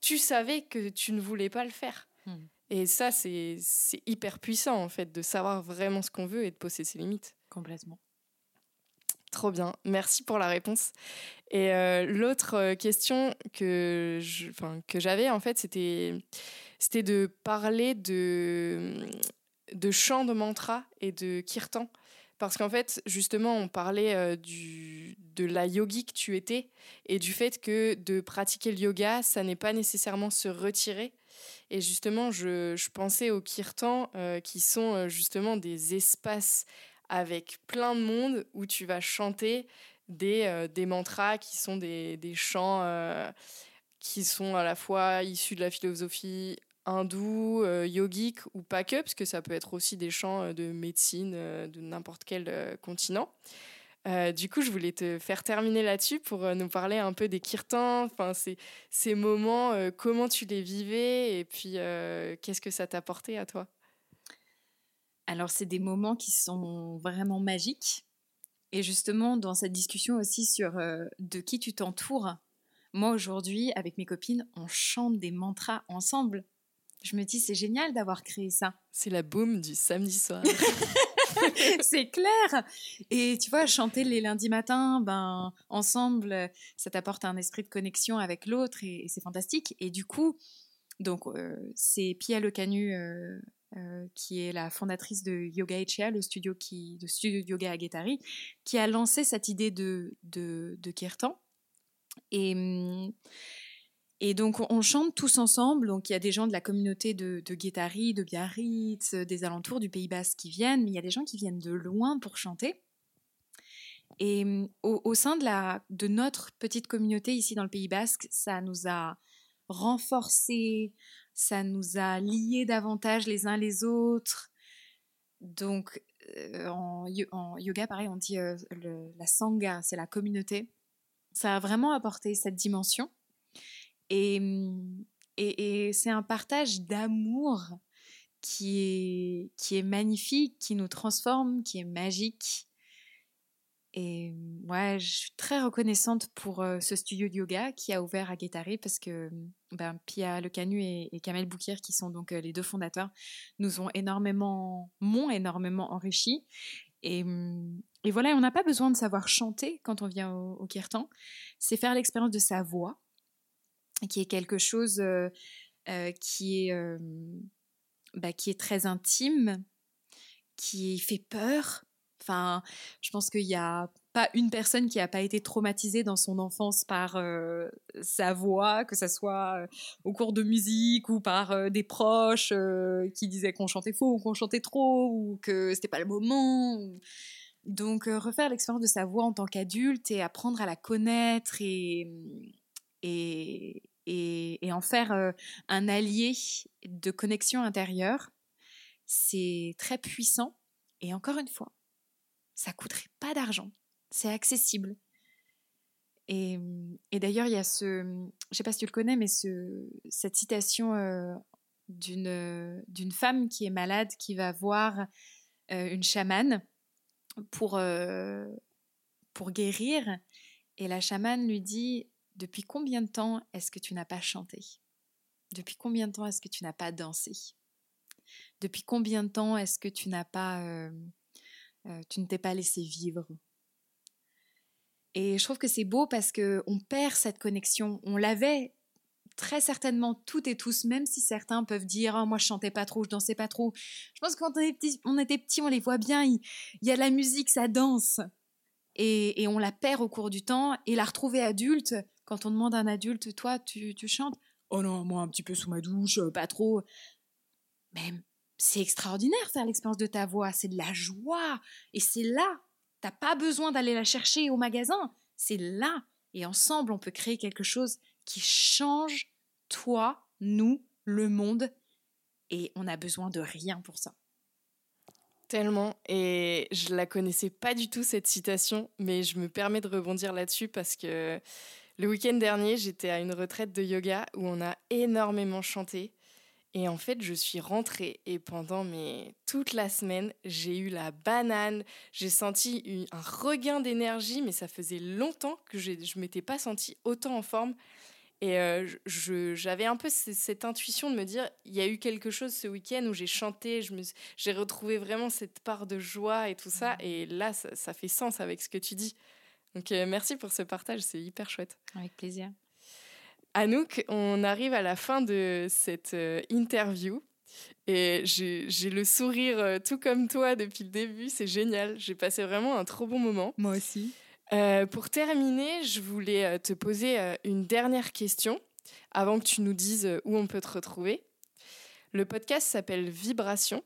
tu savais que tu ne voulais pas le faire. Hmm. Et ça, c'est hyper puissant, en fait, de savoir vraiment ce qu'on veut et de poser ses limites. Complètement. Trop bien. Merci pour la réponse. Et euh, l'autre euh, question que j'avais, en fait, c'était de parler de, de chant de mantra et de kirtan. Parce qu'en fait, justement, on parlait euh, du, de la yogi que tu étais et du fait que de pratiquer le yoga, ça n'est pas nécessairement se retirer, et justement, je, je pensais aux kirtans qui sont justement des espaces avec plein de monde où tu vas chanter des, des mantras qui sont des, des chants qui sont à la fois issus de la philosophie hindoue, yogique ou pas que, parce que ça peut être aussi des chants de médecine de n'importe quel continent. Euh, du coup, je voulais te faire terminer là-dessus pour euh, nous parler un peu des kirtans, ces, ces moments, euh, comment tu les vivais et puis qu'est-ce que ça t'a apporté à toi? Alors, c'est des moments qui sont vraiment magiques. Et justement, dans cette discussion aussi sur de qui tu t'entoures, moi aujourd'hui, avec mes copines, on chante des mantras ensemble. Je me dis, c'est génial d'avoir créé ça. C'est la boum du samedi soir. [laughs] c'est clair. Et tu vois, chanter les lundis matins, ben, ensemble, ça t'apporte un esprit de connexion avec l'autre et, c'est fantastique. Et du coup, donc, euh, c'est Pia Lecanu, euh, euh, qui est la fondatrice de Yoga Echea, le studio, de studio yoga à Guétari, qui a lancé cette idée de, de, Kirtan. Et. Hum, et donc, on chante tous ensemble. Donc, il y a des gens de la communauté de, de Guétari, de Biarritz, des alentours du Pays Basque qui viennent, mais il y a des gens qui viennent de loin pour chanter. Et mm, au, sein de, la, de notre petite communauté ici dans le Pays Basque, ça nous a renforcés, ça nous a liés davantage les uns les autres. Donc, euh, en, yoga, pareil, on dit euh, la sangha, c'est la communauté. Ça a vraiment apporté cette dimension. Et, et, c'est un partage d'amour qui est magnifique, qui nous transforme, qui est magique. Et mmh, ouais, je suis très reconnaissante pour ce studio de yoga qui a ouvert à Guétari parce que mmh, ben, Pia Lecanu et, et Kamel Boukir, qui sont donc les deux fondateurs, nous ont énormément, m'ont énormément enrichi. Et, et voilà, on n'a pas besoin de savoir chanter quand on vient au, Kirtan. C'est faire l'expérience de sa voix qui est quelque chose qui, est, bah, qui est très intime, qui fait peur. Enfin, je pense qu'il n'y a pas une personne qui n'a pas été traumatisée dans son enfance par sa voix, que ce soit au cours de musique ou par des proches qui disaient qu'on chantait faux ou qu'on chantait trop ou que c'était pas le moment. Donc, refaire l'expérience de sa voix en tant qu'adulte et apprendre à la connaître et, et, en faire euh, un allié de connexion intérieure, c'est très puissant. Et encore une fois, ça coûterait pas d'argent. C'est accessible. Et, d'ailleurs, il y a ce, je sais pas si tu le connais, mais ce, cette citation euh, d'une d'une femme qui est malade, qui va voir euh, une chamane pour guérir, et la chamane lui dit depuis combien de temps est-ce que tu n'as pas chanté? Depuis combien de temps est-ce que tu n'as pas dansé? Depuis combien de temps est-ce que tu n'as pas, euh, euh, tu ne t'es pas laissé vivre Et je trouve que c'est beau parce que on perd cette connexion. On l'avait très certainement toutes et tous, même si certains peuvent dire oh, moi je chantais pas trop, je dansais pas trop. Je pense que quand on était petit, on, était petit, on les voit bien. Il, y a la musique, ça danse. Et, on la perd au cours du temps. Et la retrouver adulte, quand on demande à un adulte, toi, tu, chantes? Oh non, moi, un petit peu sous ma douche, pas trop. Mais c'est extraordinaire faire l'expérience de ta voix, c'est de la joie. Et c'est là. T'as pas besoin d'aller la chercher au magasin. C'est là. Et ensemble, on peut créer quelque chose qui change toi, nous, le monde. Et on a besoin de rien pour ça. Tellement. Et je la connaissais pas du tout, cette citation, mais je me permets de rebondir là-dessus parce que le week-end dernier, j'étais à une retraite de yoga où on a énormément chanté. Et en fait, je suis rentrée et pendant mes... toute la semaine, j'ai eu la banane. J'ai senti un regain d'énergie, mais ça faisait longtemps que je ne m'étais pas sentie autant en forme. Et euh, j'avais un peu cette intuition de me dire, il y a eu quelque chose ce week-end où j'ai chanté, j'ai retrouvé vraiment cette part de joie et tout ça. Et là, ça fait sens avec ce que tu dis. Donc euh, merci pour ce partage, c'est hyper chouette. Avec plaisir. Anouk, on arrive à la fin de cette euh, interview. Et j'ai le sourire euh, tout comme toi depuis le début, c'est génial. J'ai passé vraiment un trop bon moment. Moi aussi. pour terminer, je voulais te poser une dernière question avant que tu nous dises où on peut te retrouver. Le podcast s'appelle Vibration.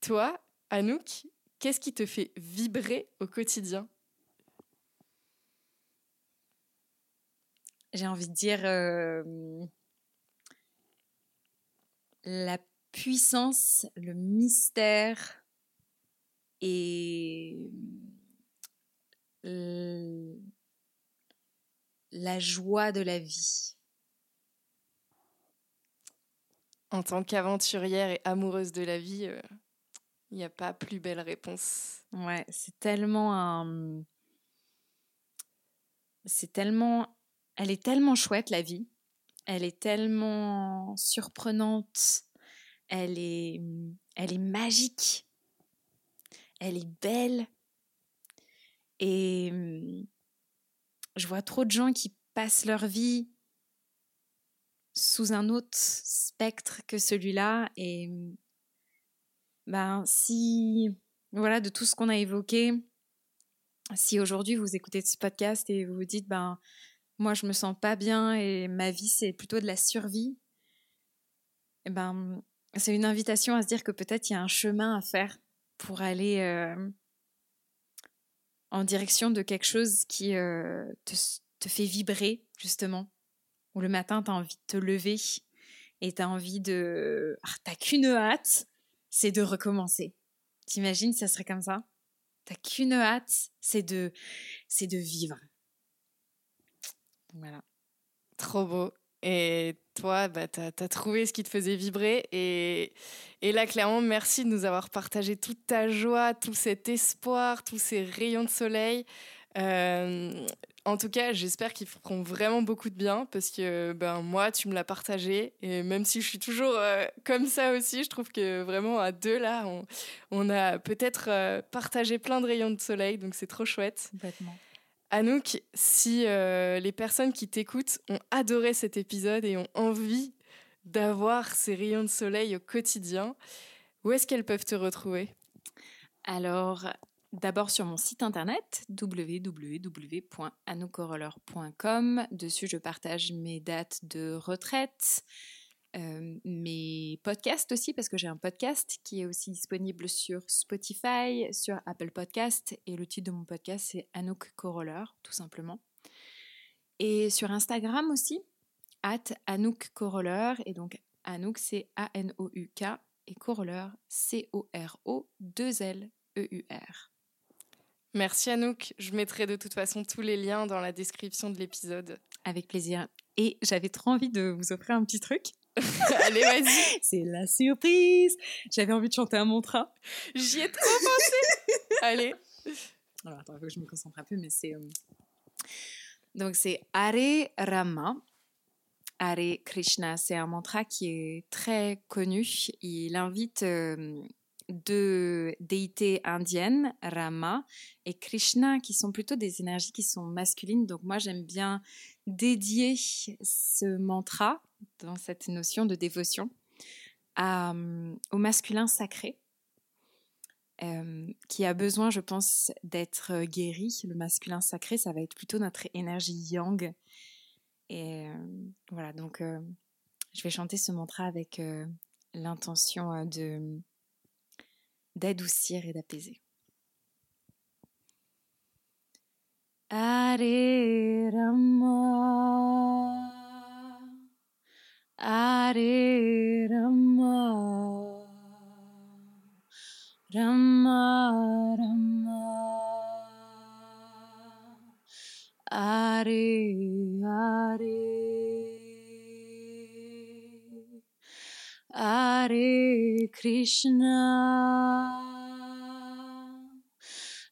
Toi, Anouk, qu'est-ce qui te fait vibrer au quotidien? J'ai envie de dire, euh, la puissance, le mystère et la joie de la vie. En tant qu'aventurière et amoureuse de la vie, euh, il n'y a pas plus belle réponse. Ouais, c'est tellement un. C'est tellement. Elle est tellement chouette, la vie. Elle est tellement surprenante. Elle est. Est magique. Elle est belle. Et je vois trop de gens qui passent leur vie sous un autre spectre que celui-là. Et ben, si, voilà, de tout ce qu'on a évoqué, si aujourd'hui vous écoutez ce podcast et vous vous dites, ben, moi je me sens pas bien et ma vie c'est plutôt de la survie, et ben, c'est une invitation à se dire que peut-être il y a un chemin à faire pour aller euh, en direction de quelque chose qui euh, te, te, fait vibrer, justement. Où le matin, tu as envie de te lever et tu as envie de... Ah, t'as qu'une hâte, c'est de recommencer. T'imagines, ça serait comme ça? T'as qu'une hâte, c'est de, c'est de vivre. Voilà. Trop beau. Et toi, bah, tu as, trouvé ce qui te faisait vibrer. Et, là, clairement, merci de nous avoir partagé toute ta joie, tout cet espoir, tous ces rayons de soleil. Euh, en tout cas, j'espère qu'ils feront vraiment beaucoup de bien parce que ben, moi, tu me l'as partagé. Et même si je suis toujours euh, comme ça aussi, je trouve que vraiment à deux, là, on, on a peut-être euh, partagé plein de rayons de soleil. Donc c'est trop chouette. Complètement. Anouk, si euh, les personnes qui t'écoutent ont adoré cet épisode et ont envie d'avoir ces rayons de soleil au quotidien, où est-ce qu'elles peuvent te retrouver? Alors, d'abord sur mon site internet www.anoukoroller.com. Dessus, je partage mes dates de retraite, euh, mes podcasts aussi, parce que j'ai un podcast qui est aussi disponible sur Spotify, sur Apple Podcast, et le titre de mon podcast c'est Anouk Coroller, tout simplement. Et sur Instagram aussi, at Anouk Coroller, et donc Anouk c'est A-N-O-U-K, et Coroller C-O-R-O-2-L-E-U-R. Merci Anouk, je mettrai de toute façon tous les liens dans la description de l'épisode. Avec plaisir. Et j'avais trop envie de vous offrir un petit truc. [laughs] Allez, vas-y. C'est la surprise. J'avais envie de chanter un mantra. J'y ai trop pensé. [laughs] Allez. Alors, attends, il faut que je me concentre un peu, mais c'est. Euh, donc, c'est Hare Rama. Hare Krishna. C'est un mantra qui est très connu. Il invite euh, deux déités indiennes, Rama et Krishna, qui sont plutôt des énergies qui sont masculines. Donc, moi, j'aime bien dédier ce mantra dans cette notion de dévotion euh, au masculin sacré, euh, qui a besoin, je pense, d'être guéri. Le masculin sacré, ça va être plutôt notre énergie yang. Et euh, voilà, donc je vais chanter ce mantra avec l'intention d'adoucir et d'apaiser. Hare Rama Hare Rama Rama Rama Hare Krishna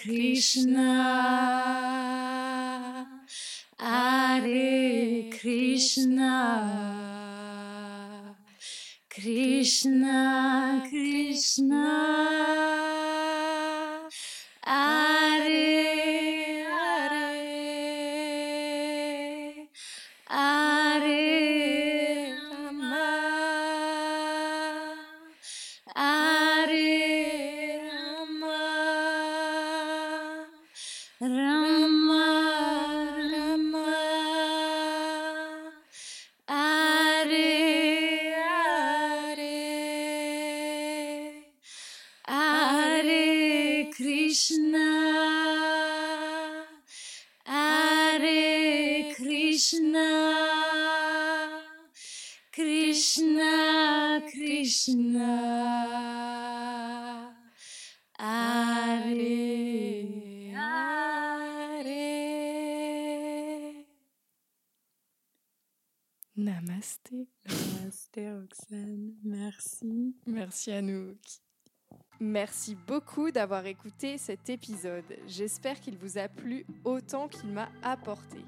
Krishna, Hare Krishna, Krishna, merci. Beaucoup d'avoir écouté cet épisode. J'espère qu'il vous a plu autant qu'il m'a apporté.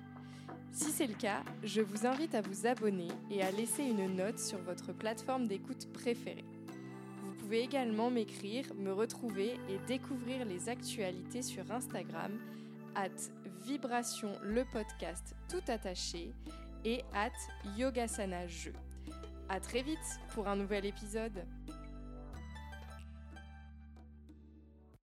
Si c'est le cas, je vous invite à vous abonner et à laisser une note sur votre plateforme d'écoute préférée. Vous pouvez également m'écrire, me retrouver et découvrir les actualités sur Instagram at vibration le podcast tout attaché et at yogasana jeu. À très vite pour un nouvel épisode.